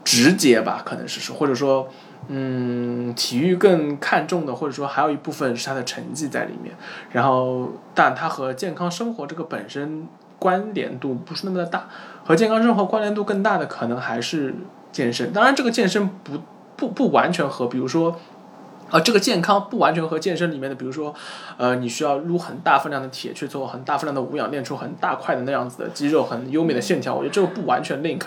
直接吧，可能是说，或者说，嗯，体育更看重的，或者说还有一部分是他的成绩在里面。然后，但它和健康生活这个本身关联度不是那么的大，和健康生活关联度更大的可能还是健身。当然，这个健身不不不完全和，比如说。啊，这个健康不完全和健身里面的，比如说，呃，你需要撸很大分量的铁去做很大分量的无氧，练出很大块的那样子的肌肉，很优美的线条。我觉得这个不完全 link。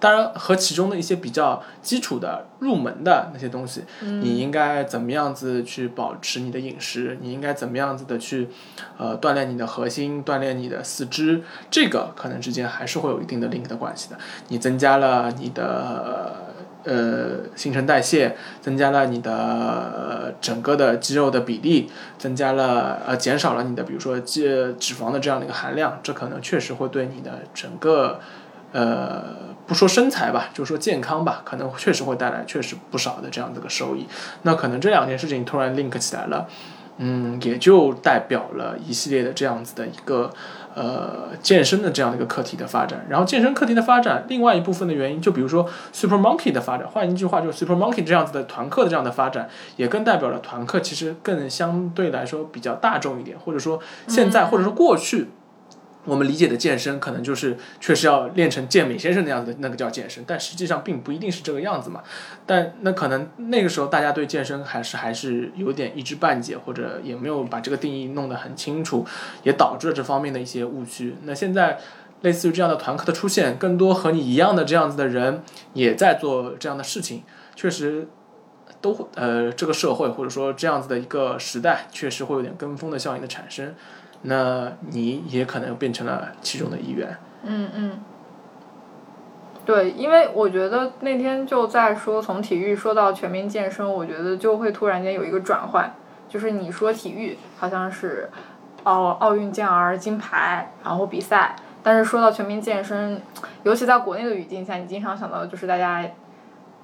当然，和其中的一些比较基础的入门的那些东西，你应该怎么样子去保持你的饮食？你应该怎么样子的去，呃，锻炼你的核心，锻炼你的四肢，这个可能之间还是会有一定的 link 的关系的。你增加了你的。呃，新陈代谢增加了你的整个的肌肉的比例，增加了呃减少了你的比如说肌脂肪的这样的一个含量，这可能确实会对你的整个呃不说身材吧，就说健康吧，可能确实会带来确实不少的这样的一个收益。那可能这两件事情突然 link 起来了，嗯，也就代表了一系列的这样子的一个。呃，健身的这样的一个课题的发展，然后健身课题的发展，另外一部分的原因，就比如说 Super Monkey 的发展，换一句话就是 Super Monkey 这样子的团课的这样的发展，也更代表了团课其实更相对来说比较大众一点，或者说现在、或者说过去。我们理解的健身可能就是确实要练成健美先生那样子的那个叫健身，但实际上并不一定是这个样子嘛。但那可能那个时候大家对健身还是还是有点一知半解，或者也没有把这个定义弄得很清楚，也导致了这方面的一些误区。那现在类似于这样的团课的出现，更多和你一样的这样子的人也在做这样的事情，确实都会呃这个社会或者说这样子的一个时代，确实会有点跟风的效应的产生。那你也可能变成了其中的一员。嗯嗯。对，因为我觉得那天就在说从体育说到全民健身，我觉得就会突然间有一个转换，就是你说体育好像是奥奥运健儿金牌，然后比赛，但是说到全民健身，尤其在国内的语境下，你经常想到的就是大家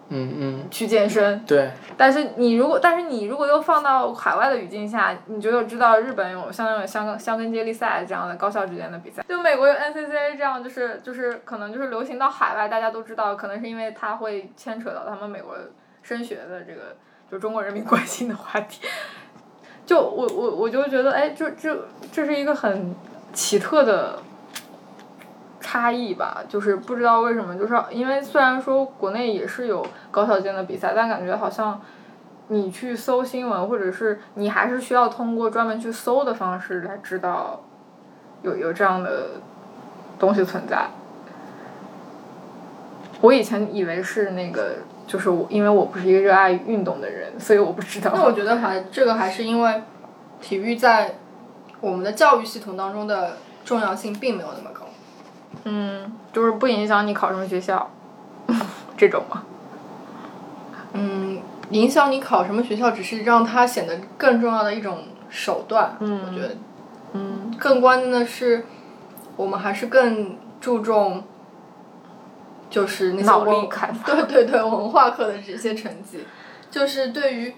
嗯嗯，去健身，对，但是你如果，但是你如果又放到海外的语境下，你就又知道日本有像那种香香根接力赛这样的高校之间的比赛，就美国有 NCCA 这样，就是就是可能就是流行到海外，大家都知道，可能是因为它会牵扯到他们美国升学的这个，就中国人民关心的话题。<laughs> 就我我我就觉得，哎，这这这是一个很奇特的差异吧，就是不知道为什么，就是因为虽然说国内也是有高校间的比赛，但感觉好像你去搜新闻，或者是你还是需要通过专门去搜的方式来知道有有这样的东西存在。我以前以为是那个，就是我，因为我不是一个热爱运动的人，所以我不知道。那我觉得还这个还是因为体育在我们的教育系统当中的重要性并没有那么高。嗯，就是不影响你考什么学校，<laughs> 这种吗？嗯，影响你考什么学校，只是让它显得更重要的一种手段。嗯我觉得嗯更关键的是，我们还是更注重，就是那些对对对，文化课的这些成绩，就是对于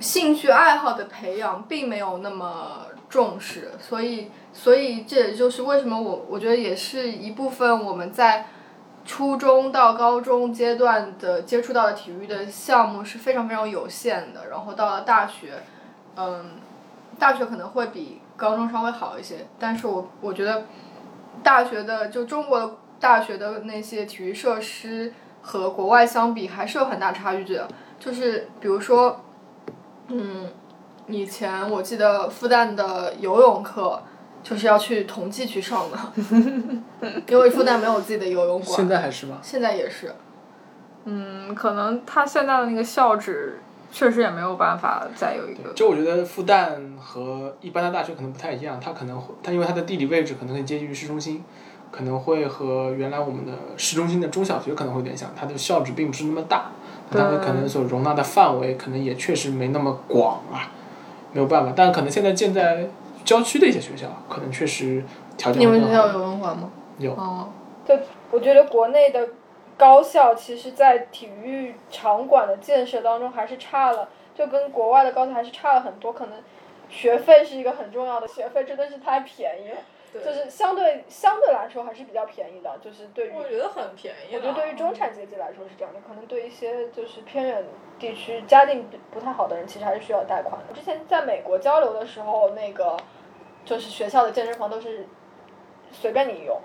兴趣爱好的培养并没有那么重视，所以所以这也就是为什么我我觉得也是一部分我们在初中到高中阶段的接触到的体育的项目是非常非常有限的，然后到了大学，嗯，大学可能会比高中稍微好一些，但是我我觉得大学的就中国的大学的那些体育设施和国外相比还是有很大差距的，就是比如说，嗯，以前我记得复旦的游泳课。就是要去同济去上的，<laughs> 因为复旦没有自己的游泳馆。现在还是吗。现在也是。嗯，可能他现在的那个校址确实也没有办法再有一个。就我觉得复旦和一般的大学可能不太一样，它可能会它因为它的地理位置可能更接近于市中心，可能会和原来我们的市中心的中小学可能会有点像，它的校址并不是那么大，它们可能所容纳的范围可能也确实没那么广啊，没有办法，但可能现在建在。郊区的一些学校可能确实条件你们学校有游泳馆吗？有。哦。就我觉得国内的高校，其实，在体育场馆的建设当中还是差了，就跟国外的高校还是差了很多。可能学费是一个很重要的，学费真的是太便宜了。就是相对相对来说还是比较便宜的，就是对于我觉得很便宜。我觉得对于中产阶级来说是这样的，可能对一些就是偏远地区家境不太好的人，其实还是需要贷款的。之前在美国交流的时候，那个就是学校的健身房都是随便你用，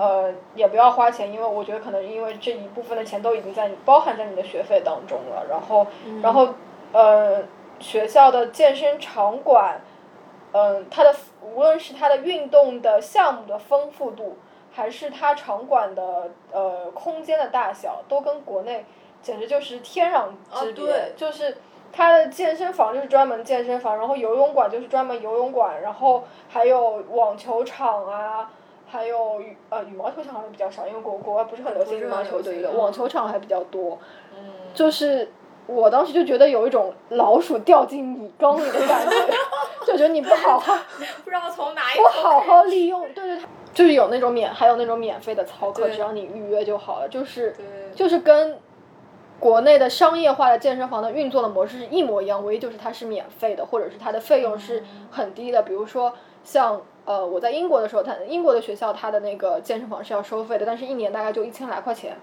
呃，也不要花钱，因为我觉得可能因为这一部分的钱都已经在包含在你的学费当中了。然后，然后呃，学校的健身场馆。嗯，它的无论是它的运动的项目的丰富度，还是它场馆的呃空间的大小，都跟国内简直就是天壤之别。就是它的健身房就是专门健身房，然后游泳馆就是专门游泳馆，然后还有网球场啊，还有羽呃羽毛球场好像比较少，因为国国外不是很流行羽毛球对的，网球场还比较多。嗯。就是。我当时就觉得有一种老鼠掉进米缸里的感觉，<laughs> 就觉得你不好好，不知道从哪一不好好利用，对对，就是有那种免，还有那种免费的操课，只要你预约就好了，就是就是跟国内的商业化的健身房的运作的模式是一模一样，唯一就是它是免费的，或者是它的费用是很低的。比如说像呃我在英国的时候，它英国的学校它的那个健身房是要收费的，但是一年大概就一千来块钱。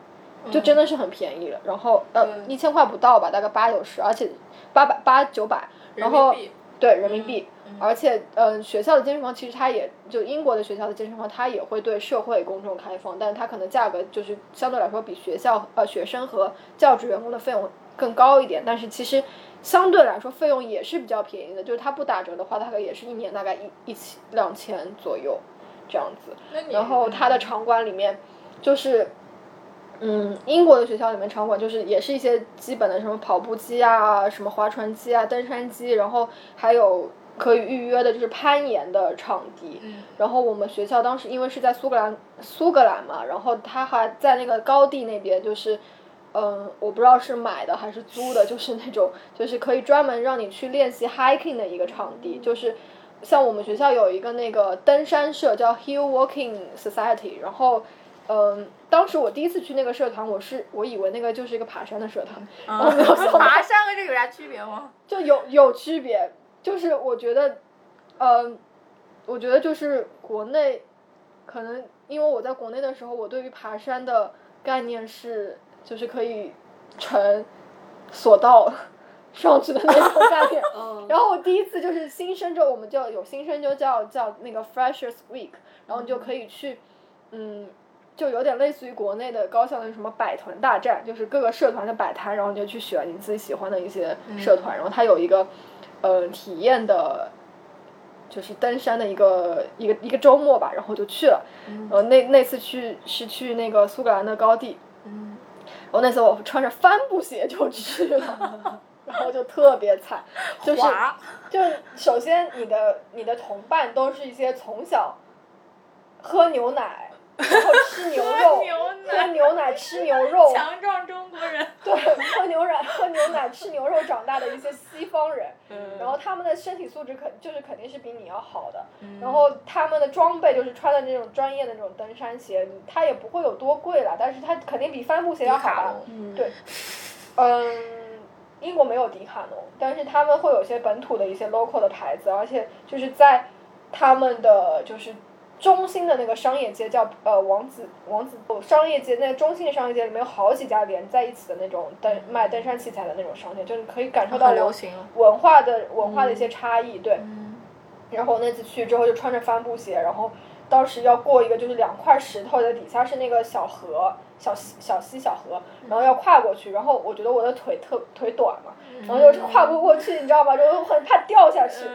就真的是很便宜了，然后呃一千块不到吧，大概八九十，而且八百八九百，然后对人民币，而且呃学校的健身房其实它也就英国的学校的健身房它也会对社会公众开放，但是它可能价格就是相对来说比学校呃学生和教职员工的费用更高一点，但是其实相对来说费用也是比较便宜的，就是它不打折的话，大概也是一年大概一一千两千左右这样子，然后它的场馆里面就是。嗯，英国的学校里面场馆就是也是一些基本的什么跑步机啊，什么划船机啊，登山机，然后还有可以预约的就是攀岩的场地。嗯。然后我们学校当时因为是在苏格兰，苏格兰嘛，然后他还在那个高地那边，就是，嗯，我不知道是买的还是租的，就是那种就是可以专门让你去练习 hiking 的一个场地，就是像我们学校有一个那个登山社叫 Hill Walking Society，然后。嗯，当时我第一次去那个社团，我是我以为那个就是一个爬山的社团，我没有想爬山和这有啥区别吗？就有有区别，就是我觉得，嗯，我觉得就是国内，可能因为我在国内的时候，我对于爬山的概念是就是可以乘索道上去的那种概念。<laughs> 然后我第一次就是新生就，我们叫有新生就叫叫那个 Freshers Week，然后你就可以去，嗯。就有点类似于国内的高校的什么百团大战，就是各个社团的摆摊，然后你就去选你自己喜欢的一些社团，然后它有一个，呃，体验的，就是登山的一个一个一个周末吧，然后就去了，呃，那那次去是去那个苏格兰的高地，然后那次我穿着帆布鞋就去了，<laughs> 然后就特别惨，就是就首先你的你的同伴都是一些从小喝牛奶。然后吃牛肉，<laughs> 喝牛奶，吃牛肉，强壮中国人。<laughs> 对，喝牛奶，喝牛奶，吃牛肉长大的一些西方人，然后他们的身体素质肯就是肯定是比你要好的，然后他们的装备就是穿的那种专业的那种登山鞋，它也不会有多贵了，但是它肯定比帆布鞋要好吧？对，嗯，英国没有迪卡侬，但是他们会有些本土的一些 local 的牌子，而且就是在他们的就是。中心的那个商业街叫呃王子王子商业街，那个中心的商业街里面有好几家连在一起的那种登卖登山器材的那种商店，就是可以感受到。文化的文化的一些差异，对。然后我那次去之后就穿着帆布鞋，然后当时要过一个就是两块石头的底下是那个小河，小溪小溪小河，然后要跨过去，然后我觉得我的腿特腿短嘛，然后就跨不过去，你知道吗？就很怕掉下去。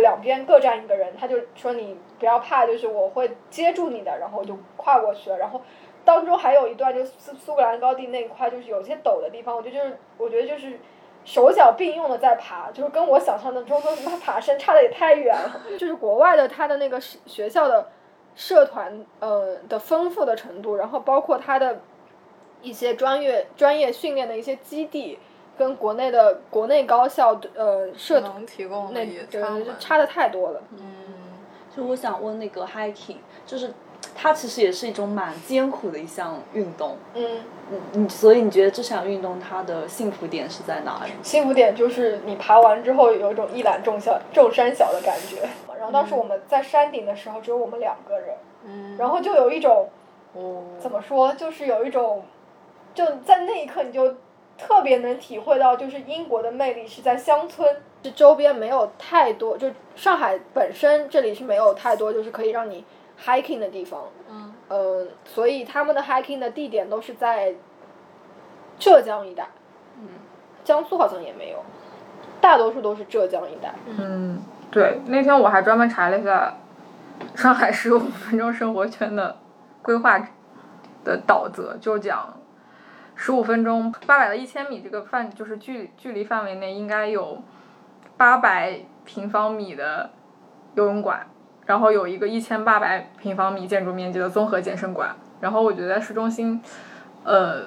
两边各站一个人，他就说你不要怕，就是我会接住你的，然后我就跨过去了，然后。当中还有一段就是苏苏格兰高地那一块，就是有些陡的地方，我觉得就是我觉得就是手脚并用的在爬，就是跟我想象的中的爬爬升差的也太远了。<laughs> 就是国外的他的那个学学校的社团呃的丰富的程度，然后包括它的一些专业专业训练的一些基地，跟国内的国内高校呃社团能提供的那也对差的太多了。嗯就我想问那个 hiking，就是它其实也是一种蛮艰苦的一项运动。嗯，嗯，你所以你觉得这项运动它的幸福点是在哪里？幸福点就是你爬完之后有一种一览众小众山小的感觉。然后当时我们在山顶的时候只有我们两个人，嗯，然后就有一种哦，怎么说，就是有一种，就在那一刻你就特别能体会到，就是英国的魅力是在乡村，是周边没有太多，就上海本身这里是没有太多就是可以让你 hiking 的地方，嗯，呃，所以他们的 hiking 的地点都是在浙江一带，嗯，江苏好像也没有，大多数都是浙江一带，嗯，对，那天我还专门查了一下上海十五分钟生活圈的规划的导则，就讲十五分钟八百到一千米这个范就是距距离范围内应该有八百平方米的游泳馆，然后有一个一千八百平方米建筑面积的综合健身馆，然后我觉得在市中心，呃，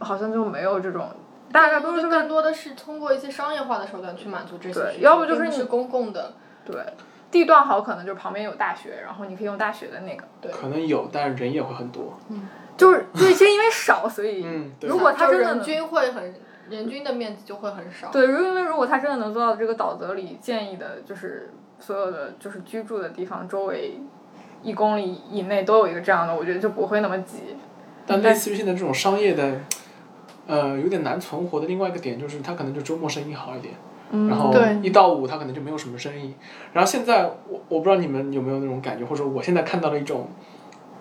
好像就没有这种。大概都是更多的是通过一些商业化的手段去满足这些需求要不就是你是公共的，对，地段好，可能就旁边有大学，然后你可以用大学的那个。对可能有，但是人也会很多。嗯就是对，是因为少，所以嗯如果他真的人均会很人均的面积就会很少。对，如因为如果他真的能做到这个导则里建议的，就是所有的就是居住的地方周围一公里以内都有一个这样的，我觉得就不会那么挤。但类似于现在这种商业的，呃，有点难存活的另外一个点就是，它可能就周末生意好一点，然后一到五它可能就没有什么生意。然后现在我我不知道你们有没有那种感觉，或者说我现在看到了一种，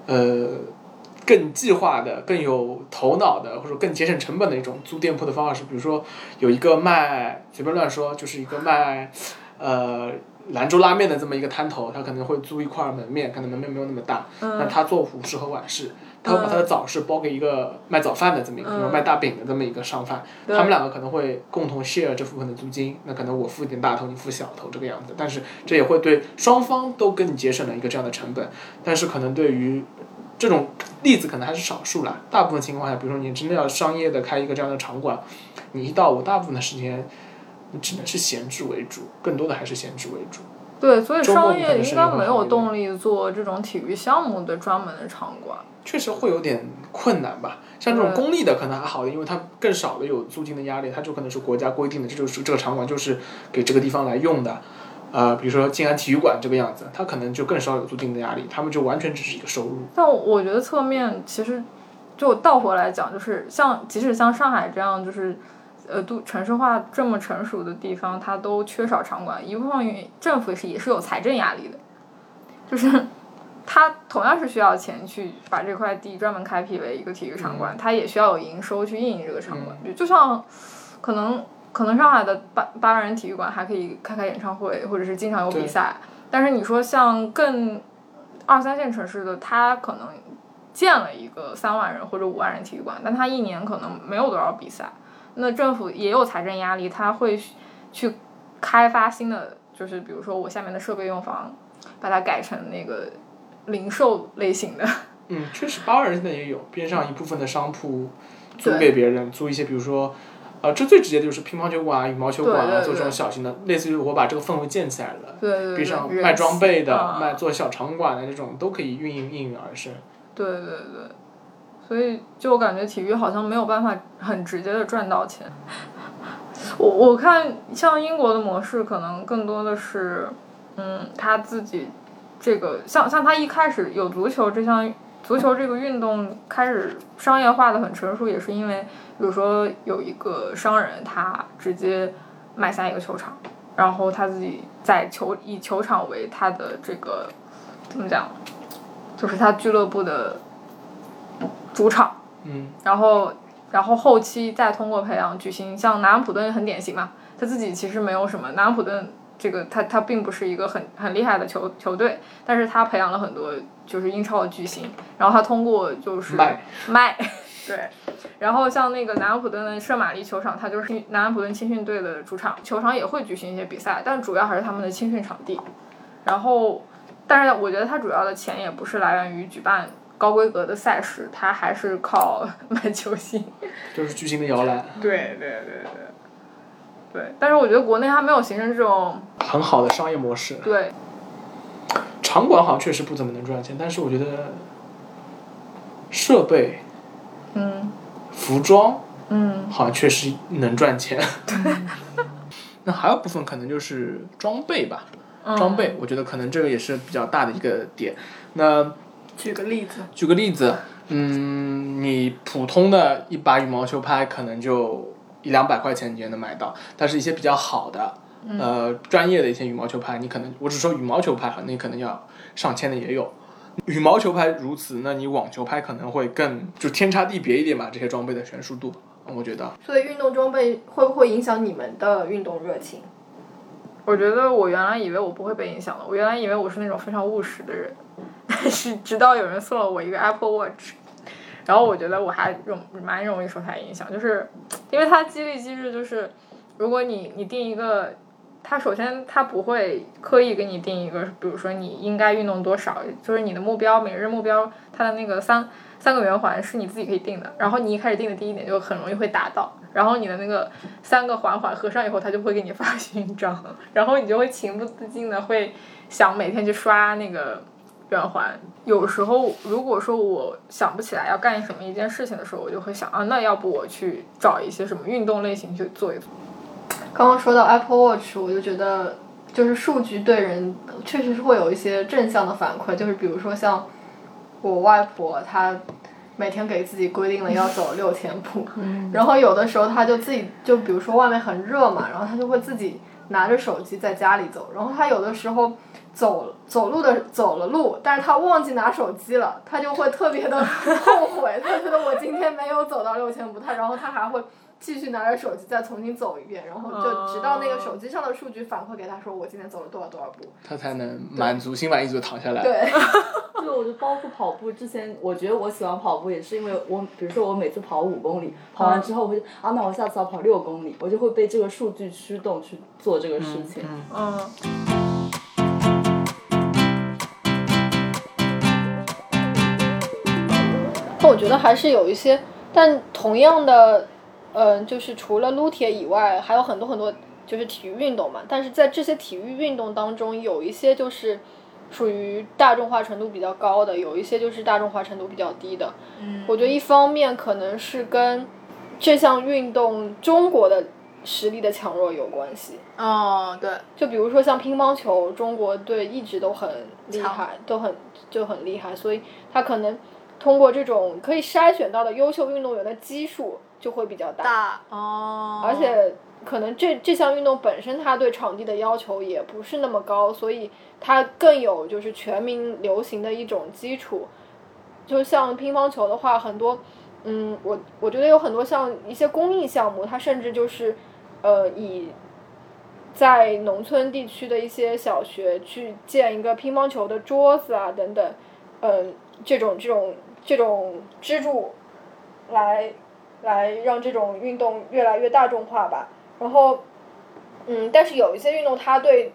呃，更计划的、更有头脑的，或者更节省成本的一种租店铺的方法是，比如说有一个卖随便乱说，就是一个卖，呃。兰州拉面的这么一个摊头，他可能会租一块门面，可能门面没有那么大，那他做午市和晚市，他会把他的早市包给一个卖早饭的这么一个，比如卖大饼的这么一个商贩，他们两个可能会共同 share 这部分的租金，那可能我付一点大头，你付小头这个样子，但是这也会对双方都更节省了一个这样的成本，但是可能对于这种例子可能还是少数啦，大部分情况下，比如说你真的要商业的开一个这样的场馆，你一到五大部分的时间，你只能是闲置为主，更多的还是闲置为主。对，所以商业应该没有动力做这种体育项目的专门的场馆。确实会有点困难吧。像这种公立的可能还好因为它更少的有租金的压力，它就可能是国家规定的，这就是这个场馆就是给这个地方来用的。呃，比如说静安体育馆这个样子，它可能就更少有租金的压力，他们就完全只是一个收入。但我觉得侧面其实就倒回来讲，就是像即使像上海这样，就是呃都城市化这么成熟的地方，它都缺少场馆，一部分政府是也是有财政压力的，就是它同样是需要钱去把这块地专门开辟为一个体育场馆，它也需要有营收去运营这个场馆，就就像可能。可能上海的八八万人体育馆还可以开开演唱会，或者是经常有比赛，但是你说像更二三线城市的，它可能建了一个三万人或者五万人体育馆，但它一年可能没有多少比赛，那政府也有财政压力，他会去开发新的，就是比如说我下面的设备用房，把它改成那个零售类型的。<laughs> 嗯，确实，八万人现在也有，边上一部分的商铺租给别人，租一些，比如说。呃，这最直接的就是乒乓球馆啊、羽毛球馆啊，做这种小型的，类似于我把这个氛围建起来了。对对对边上卖装备的、啊卖做小场馆的这种，都可以运营应运而生。对对对，所以就感觉体育好像没有办法很直接的赚到钱。我我看像英国的模式，可能更多的是，嗯，他自己这个像像他一开始有足球这项足球这个运动开始商业化的很成熟，也是因为比如说有一个商人他直接买下一个球场，然后他自己在球以球场为他的这个怎么讲，就是他俱乐部的主场。嗯，然后，然后后期再通过培养举行，像南安普顿很典型嘛，他自己其实没有什么，南安普顿这个他他并不是一个很很厉害的球球队，但是他培养了很多就是英超的巨星，然后他通过就是卖卖，对，然后像那个南安普顿的圣玛丽球场，它就是南安普顿青训队的主场，球场也会举行一些比赛，但主要还是他们的青训场地，然后，但是我觉得它主要的钱也不是来源于举办。高规格的赛事，它还是靠 <laughs> 卖球星。就是巨星的摇篮。对对对对。对，但是我觉得国内还没有形成这种很好的商业模式。对。场馆好像确实不怎么能赚钱，但是我觉得设备、嗯，服装，嗯，好像确实能赚钱。对。那还有部分可能就是装备吧，装备，我觉得可能这个也是比较大的一个点。那。举个例子。举个例子，嗯，你普通的一把羽毛球拍可能就一两百块钱你也能买到，但是一些比较好的，呃，专业的一些羽毛球拍，你可能我只说羽毛球拍哈，你可能要上千的也有。羽毛球拍如此，那你网球拍可能会更就天差地别一点吧，这些装备的悬殊度，我觉得。所以运动装备会不会影响你们的运动热情？我觉得我原来以为我不会被影响的，我原来以为我是那种非常务实的人。但是直到有人送了我一个 Apple Watch，然后我觉得我还容蛮容易受它影响，就是因为它激励机制就是，如果你你定一个，它首先它不会刻意给你定一个，比如说你应该运动多少，就是你的目标每日目标，它的那个三三个圆环是你自己可以定的，然后你一开始定的第一点就很容易会达到，然后你的那个三个环环合上以后，它就会给你发 <laughs> 勋章，然后你就会情不自禁的会想每天去刷那个。圆环，有时候如果说我想不起来要干什么一件事情的时候，我就会想啊，那要不我去找一些什么运动类型去做一做。刚刚说到 Apple Watch，我就觉得就是数据对人确实是会有一些正向的反馈，就是比如说像我外婆她每天给自己规定了要走 <laughs> 六千步，然后有的时候她就自己就比如说外面很热嘛，然后她就会自己拿着手机在家里走，然后她有的时候。走走路的走了路，但是他忘记拿手机了，他就会特别的 <laughs> 后悔，他觉得我今天没有走到六千步，他然后他还会继续拿着手机再重新走一遍，然后就直到那个手机上的数据反馈给他说我今天走了多少多少步，他才能满足心满意足躺下来。对，<laughs> 对，我就包括跑步之前，我觉得我喜欢跑步也是因为我，比如说我每次跑五公里，跑完之后我就啊，那我下次要跑六公里，我就会被这个数据驱动去做这个事情。嗯。我觉得还是有一些，但同样的，嗯，就是除了撸铁以外，还有很多很多就是体育运动嘛。但是在这些体育运动当中，有一些就是属于大众化程度比较高的，有一些就是大众化程度比较低的。嗯，我觉得一方面可能是跟这项运动中国的实力的强弱有关系。哦，对，就比如说像乒乓球，中国队一直都很厉害，都很就很厉害，所以他可能。通过这种可以筛选到的优秀运动员的基数就会比较大，大哦，而且可能这这项运动本身它对场地的要求也不是那么高，所以它更有就是全民流行的一种基础。就像乒乓球的话，很多，嗯，我我觉得有很多像一些公益项目，它甚至就是，呃，以在农村地区的一些小学去建一个乒乓球的桌子啊等等，嗯，这种这种。这种支柱，来，来让这种运动越来越大众化吧。然后，嗯，但是有一些运动，它对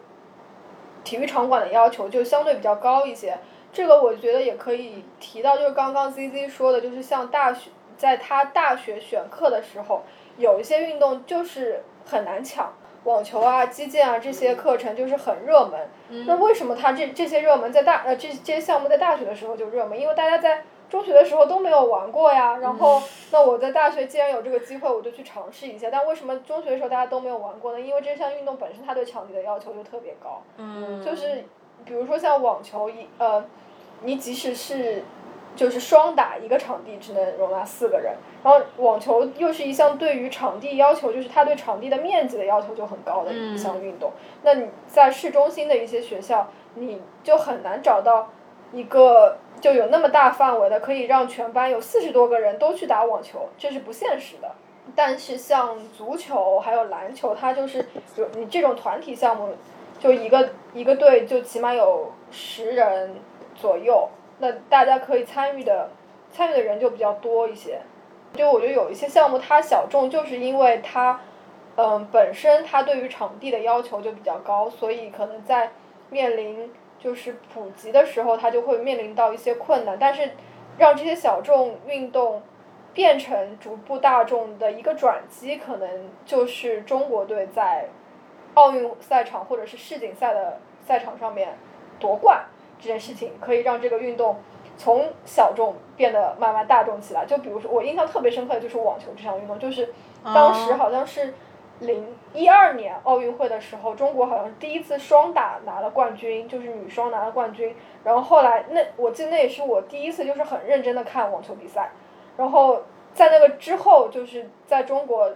体育场馆的要求就相对比较高一些。这个我觉得也可以提到，就是刚刚 Z Z 说的，就是像大学，在他大学选课的时候，有一些运动就是很难抢。网球啊、击剑啊这些课程就是很热门。那为什么他这这些热门在大呃这这些项目在大学的时候就热门？因为大家在中学的时候都没有玩过呀。然后 <laughs> 那我在大学既然有这个机会，我就去尝试一下。但为什么中学的时候大家都没有玩过呢？因为这项运动本身它对场地的要求就特别高。嗯。就是比如说像网球一呃，你即使是就是双打一个场地只能容纳四个人，然后网球又是一项对于场地要求，就是它对场地的面积的要求就很高的一项运动。那你在市中心的一些学校，你就很难找到一个就有那么大范围的，可以让全班有四十多个人都去打网球，这是不现实的。但是像足球还有篮球，它就是有你这种团体项目，就一个一个队就起码有十人左右，那大家可以参与的参与的人就比较多一些。就我觉得有一些项目它小众，就是因为它，嗯，本身它对于场地的要求就比较高，所以可能在面临就是普及的时候，它就会面临到一些困难。但是让这些小众运动变成逐步大众的一个转机，可能就是中国队在奥运赛场或者是世锦赛的赛场上面夺冠这件事情，可以让这个运动从小众变得慢慢大众起来。就比如说，我印象特别深刻的就是网球这项运动，就是当时好像是零一二年奥运会的时候，中国好像是第一次双打拿了冠军，就是女双拿了冠军。然后后来那我记得那也是我第一次就是很认真的看网球比赛。然后在那个之后，就是在中国，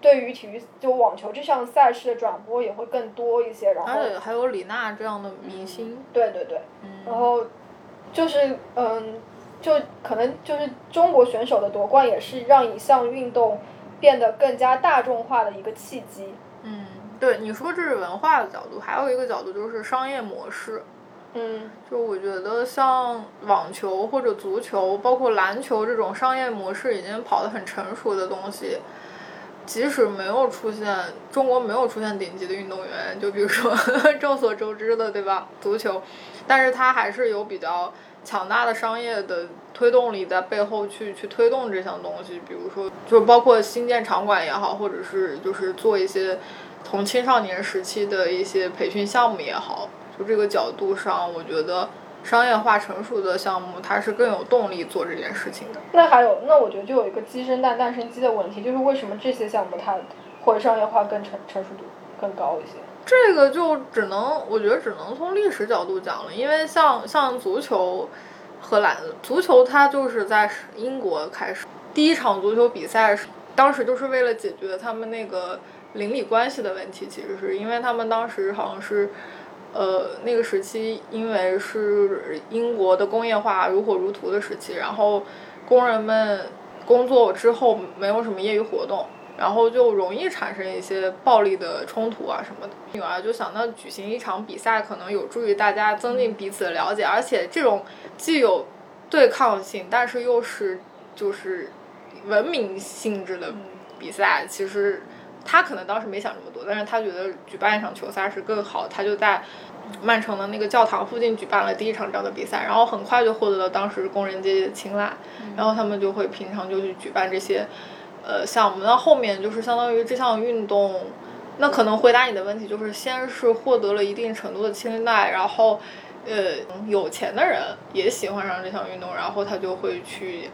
对于体育就网球这项赛事的转播也会更多一些。然后还有李娜这样的明星。对对对，然后就是嗯，就可能就是中国选手的夺冠也是让一项运动变得更加大众化的一个契机。嗯，对，你说这是文化的角度，还有一个角度就是商业模式。嗯，就我觉得像网球或者足球，包括篮球这种商业模式已经跑得很成熟的东西，即使没有出现中国没有出现顶级的运动员，就比如说 <laughs> 众所周知的对吧，足球，但是它还是有比较强大的商业的推动力在背后去去推动这项东西，比如说就包括新建场馆也好，或者是就是做一些从青少年时期的一些培训项目也好。就这个角度上，我觉得商业化成熟的项目，它是更有动力做这件事情的。那还有，那我觉得就有一个鸡生蛋，蛋生鸡的问题，就是为什么这些项目它会商业化更成成熟度更高一些？这个就只能，我觉得只能从历史角度讲了，因为像像足球和篮，足球它就是在英国开始第一场足球比赛是，当时就是为了解决他们那个邻里关系的问题，其实是因为他们当时好像是。呃，那个时期因为是英国的工业化如火如荼的时期，然后工人们工作之后没有什么业余活动，然后就容易产生一些暴力的冲突啊什么的。女儿就想到举行一场比赛，可能有助于大家增进彼此的了解，而且这种既有对抗性，但是又是就是文明性质的比赛，其实。他可能当时没想这么多，但是他觉得举办一场球赛是更好，他就在曼城的那个教堂附近举办了第一场这样的比赛，然后很快就获得了当时工人阶级的青睐，然后他们就会平常就去举办这些呃项目。那后面就是相当于这项运动，那可能回答你的问题就是，先是获得了一定程度的青睐，然后呃有钱的人也喜欢上这项运动，然后他就会去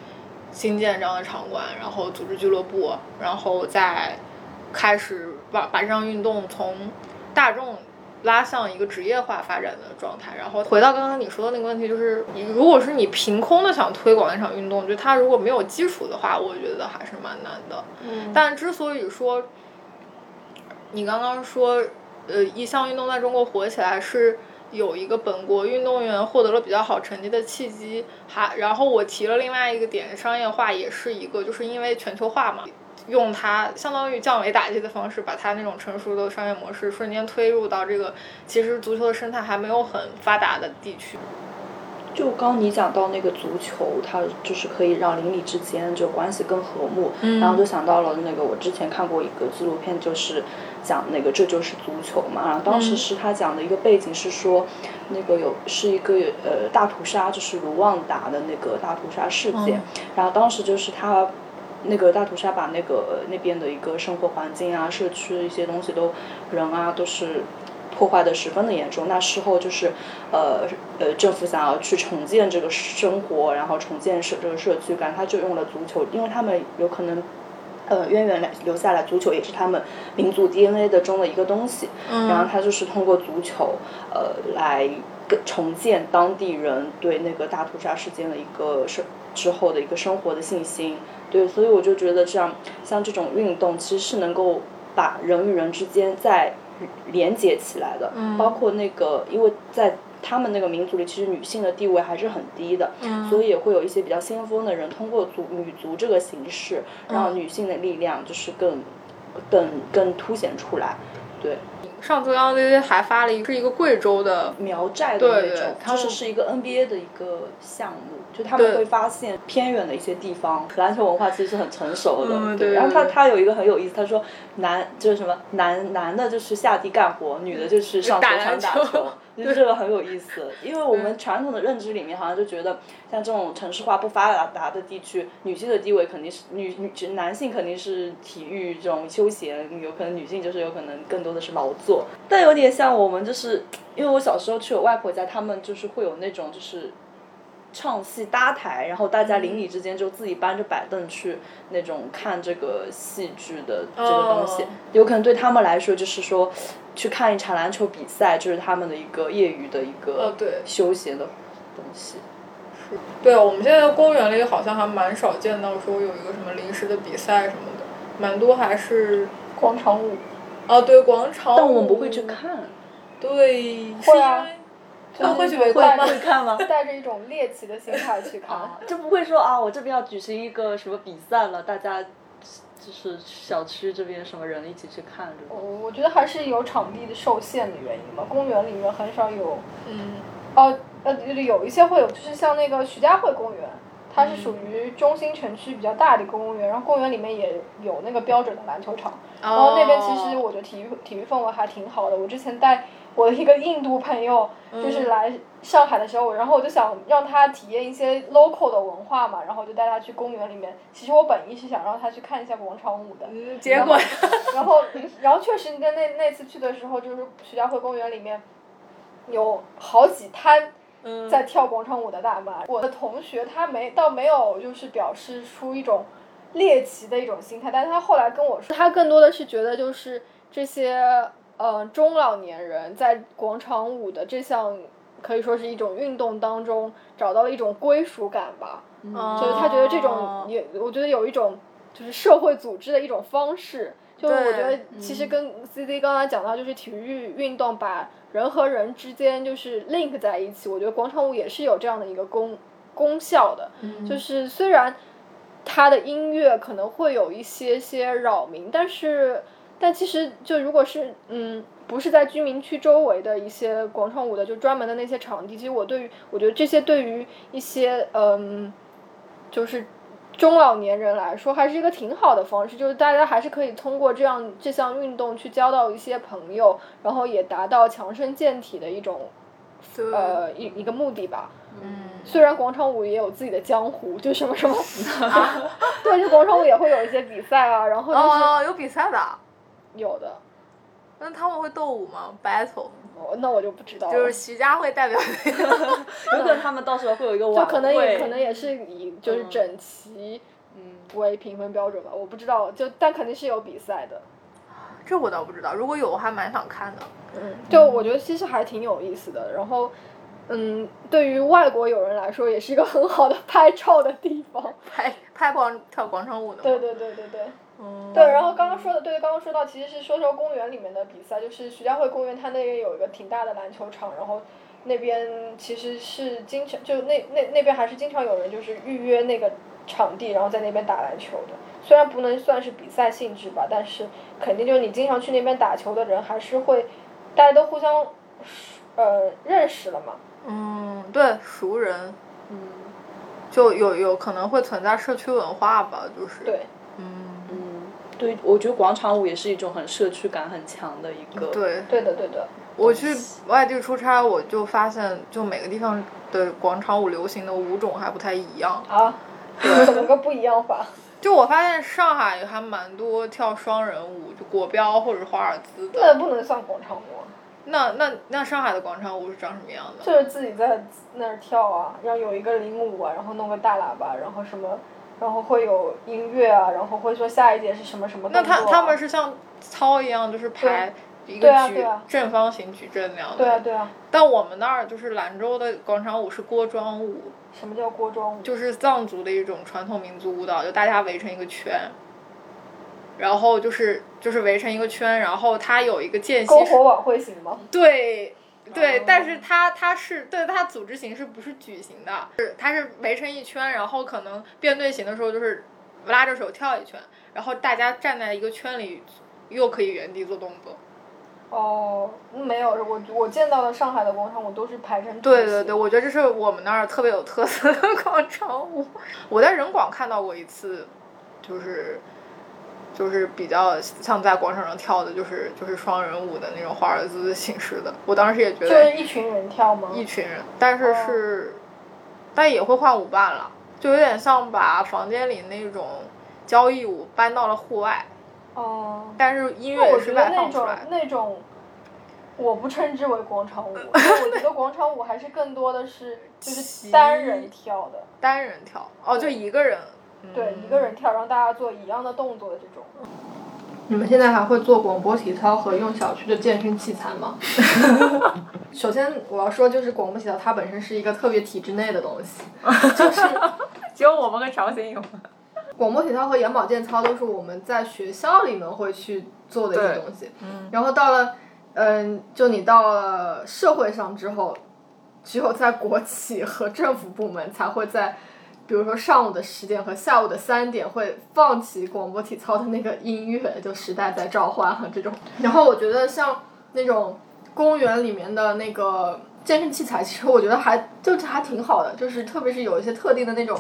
新建这样的场馆，然后组织俱乐部，然后再。开始把把这项运动从大众拉向一个职业化发展的状态，然后回到刚刚你说的那个问题，就是你如果是你凭空的想推广一场运动，就它如果没有基础的话，我觉得还是蛮难的。嗯。但之所以说，你刚刚说，呃，一项运动在中国火起来是有一个本国运动员获得了比较好成绩的契机，还然后我提了另外一个点，商业化也是一个，就是因为全球化嘛。用它相当于降维打击的方式，把它那种成熟的商业模式瞬间推入到这个其实足球的生态还没有很发达的地区。就刚你讲到那个足球，它就是可以让邻里之间就关系更和睦，然后就想到了那个我之前看过一个纪录片，就是讲那个这就是足球嘛。然后当时是他讲的一个背景是说，那个有是一个呃大屠杀，就是卢旺达的那个大屠杀事件。然后当时就是他。那个大屠杀把那个那边的一个生活环境啊、社区的一些东西都人啊都是破坏的十分的严重。那事后就是呃呃政府想要去重建这个生活，然后重建社这个社区感，他就用了足球，因为他们有可能呃渊源来留下来，足球也是他们民族 DNA 的中的一个东西。然后他就是通过足球呃来。更重建当地人对那个大屠杀事件的一个生之后的一个生活的信心。对，所以我就觉得这样像这种运动其实是能够把人与人之间再连接起来的，包括那个因为在。他们那个民族里，其实女性的地位还是很低的，所以也会有一些比较先锋的人，通过族女足这个形式，让女性的力量就是更更更凸显出来，对。上周央 VV 还发了一个是一个贵州的苗寨的那种，他们就是是一个 NBA 的一个项目，就他们会发现偏远的一些地方篮球文化其实是很成熟的，嗯对然后他他有一个很有意思，他说男就是什么男男的就是下地干活，女的就是上球打场打球球，<laughs> 就这个很有意思，因为我们传统的认知里面好像就觉得像这种城市化不发达的地区，女性的地位肯定是女女男性肯定是体育这种休闲，有可能女性就是有可能更多的是劳作，但有点像我们就是因为我小时候去我外婆家，他们就是会有那种就是。唱戏搭台，然后大家邻里之间就自己搬着板凳去那种看这个戏剧的这个东西，哦有可能对他们来说就是说，去看一场篮球比赛，就是他们的一个业余的一个呃对休闲的东西。对，我们现在公园里好像还蛮少见到说有一个什么临时的比赛什么的，蛮多还是广场舞。哦对广场舞。但我们不会去。看，对。会啊会去会会会看吗？<laughs> 带着一种猎奇的心态去看。就不会说啊，我这边要举行一个什么比赛了，大家就是小区这边什么人一起去看这我种。我觉得还是有场地的受限的原因吧，公园里面很少有，嗯哦呃有一些会有，就是像那个徐家汇公园，它是属于中心城区比较大的一个公园，然后公园里面也有那个标准的篮球场，然后那边其实我觉得体育体育氛围还挺好的。我之前带我的一个印度朋友就是来上海的时候，然后我就想让他体验一些 local 的文化嘛，然后就带他去公园里面。其实我本意是想让他去看一下广场舞的，嗯，结果 <laughs> 然后，然后确实，在那那次去的时候，就是徐家汇公园里面有好几摊嗯在跳广场舞的大妈。我的同学他没倒没有就是表示出一种猎奇的一种心态，但是他后来跟我说，他更多的是觉得就是这些呃中老年人在广场舞的这项可以说是一种运动当中找到了一种归属感吧。嗯就是他觉得这种哦也，我觉得有一种就是社会组织的一种方式。就是我觉得其实跟 C C 刚才讲到，就是体育运动把人和人之间就是 link 在一起，我觉得广场舞也是有这样的一个功功效的。就是虽然它的音乐可能会有一些些扰民，但是但其实就如果是嗯。不是在居民区周围的一些广场舞的，就专门的那些场地。其实我对于，我觉得这些对于一些嗯，就是中老年人来说，还是一个挺好的方式。就是大家还是可以通过这样这项运动去交到一些朋友，然后也达到强身健体的一种呃一一个目的吧。嗯虽然广场舞也有自己的江湖，就什么什么，<laughs> 对，就广场舞也会有一些比赛啊，然后就是哦有比赛的，有的，那他们会斗舞吗？battle 哦那我就不知道了。就是徐家汇代表队。<laughs> 有可能他们到时候会有一个就晚可能也会可能也是以就是嗯整齐嗯，为评分标准吧，我不知道，就但肯定是有比赛的。这我倒不知道，如果有我还蛮想看的。嗯，就我觉得其实还挺有意思的。然后，嗯，对于外国友人来说，也是一个很好的拍照的地方。拍拍广跳广场舞的？对对对对对。嗯对，然后刚刚说的，对，刚刚说到其实是说说公园里面的比赛，就是徐家汇公园，它那边有一个挺大的篮球场，然后那边其实是经常就那那那边还是经常有人就是预约那个场地，然后在那边打篮球的。虽然不能算是比赛性质吧，但是肯定就是你经常去那边打球的人，还是会大家都互相呃认识了嘛。嗯，对，熟人嗯就有有可能会存在社区文化吧，就是。对。嗯，嗯，对，我觉得广场舞也是一种很社区感很强的一个。对。对的对的。我去外地出差，我就发现，就每个地方的广场舞流行的舞种还不太一样。啊？<laughs> 怎么个不一样法？<laughs> 就我发现上海还蛮多跳双人舞，就国标或者是华尔兹的。那不能算广场舞啊。那那那上海的广场舞是长什么样的？就是自己在那儿跳啊，然后有一个领舞啊，然后弄个大喇叭，然后什么，然后会有音乐啊，然后会说下一节是什么什么动那。他他们是像操一样，就是排一个矩、啊啊正方形矩阵那样的。对啊对啊，但我们那儿就是兰州的广场舞是锅庄舞，什么叫锅庄舞？就是藏族的一种传统民族舞蹈，就大家围成一个圈，然后就是就是围成一个圈，然后它有一个间隙篝火晚会型吗？对对，哦但是它它是对它组织形式不是矩形的，是它是围成一圈，然后可能变队形的时候就是拉着手跳一圈，然后大家站在一个圈里，又可以原地做动作。哦，没有，我我见到的上海的广场舞都是排成对对对，我觉得这是我们那儿特别有特色的 <laughs> 广场舞。我在人广看到过一次，就是就是比较像在广场上跳的，就是就是双人舞的那种华尔兹形式的。我当时也觉得就是一群人跳吗？一群人，但是哦是，但也会换舞伴了，就有点像把房间里那种交谊舞搬到了户外，哦，但是音乐也是外放出来的。那种，我不称之为广场舞，<laughs> 我觉得广场舞还是更多的是就是 <laughs> 单人跳的，单人跳，哦，就一个人。对，一个人跳，让大家做一样的动作的这种。你们现在还会做广播体操和用小区的健身器材吗？<laughs> 首先我要说，就是广播体操它本身是一个特别体制内的东西，就是 <laughs> 只有我们和朝鲜有。广播体操和眼保健操都是我们在学校里面会去做的一些东西。嗯。然后到了，嗯，就你到了社会上之后，只有在国企和政府部门才会在，比如说上午的十点和下午的三点会放起广播体操的那个音乐，就时代在召唤和这种。然后我觉得像那种公园里面的那个健身器材，其实我觉得还就还挺好的，就是特别是有一些特定的那种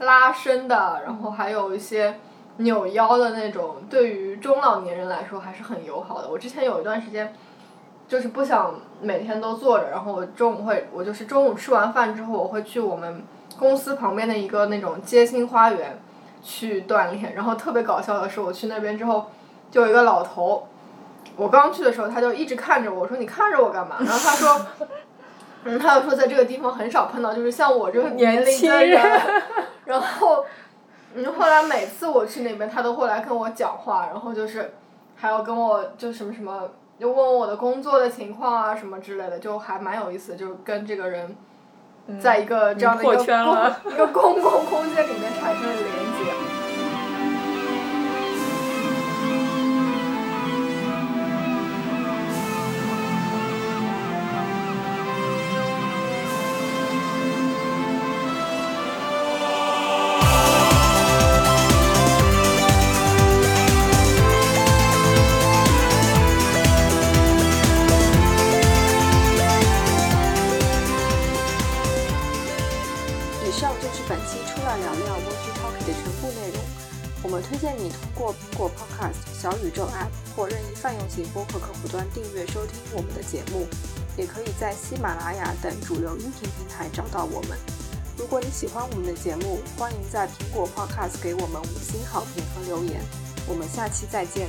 拉伸的，然后还有一些扭腰的那种，对于中老年人来说还是很友好的。我之前有一段时间。就是不想每天都坐着，然后我中午会，我就是中午吃完饭之后，我会去我们公司旁边的一个那种街心花园去锻炼。然后特别搞笑的是，我去那边之后，就有一个老头，我刚去的时候他就一直看着我，我说你看着我干嘛？<laughs> 然后他说，嗯，他就说在这个地方很少碰到就是像我这个年龄的人。然后，嗯，后来每次我去那边，他都会来跟我讲话，然后就是还要跟我就什么什么。就问我的工作的情况啊，什么之类的，就还蛮有意思，就跟这个人，在一个这样的一个公、<laughs> 一个公共空间里面产生了连接。请播客客户端订阅收听我们的节目，也可以在喜马拉雅等主流音频平台找到我们。如果你喜欢我们的节目，欢迎在苹果 Podcast 给我们五星好评和留言。我们下期再见。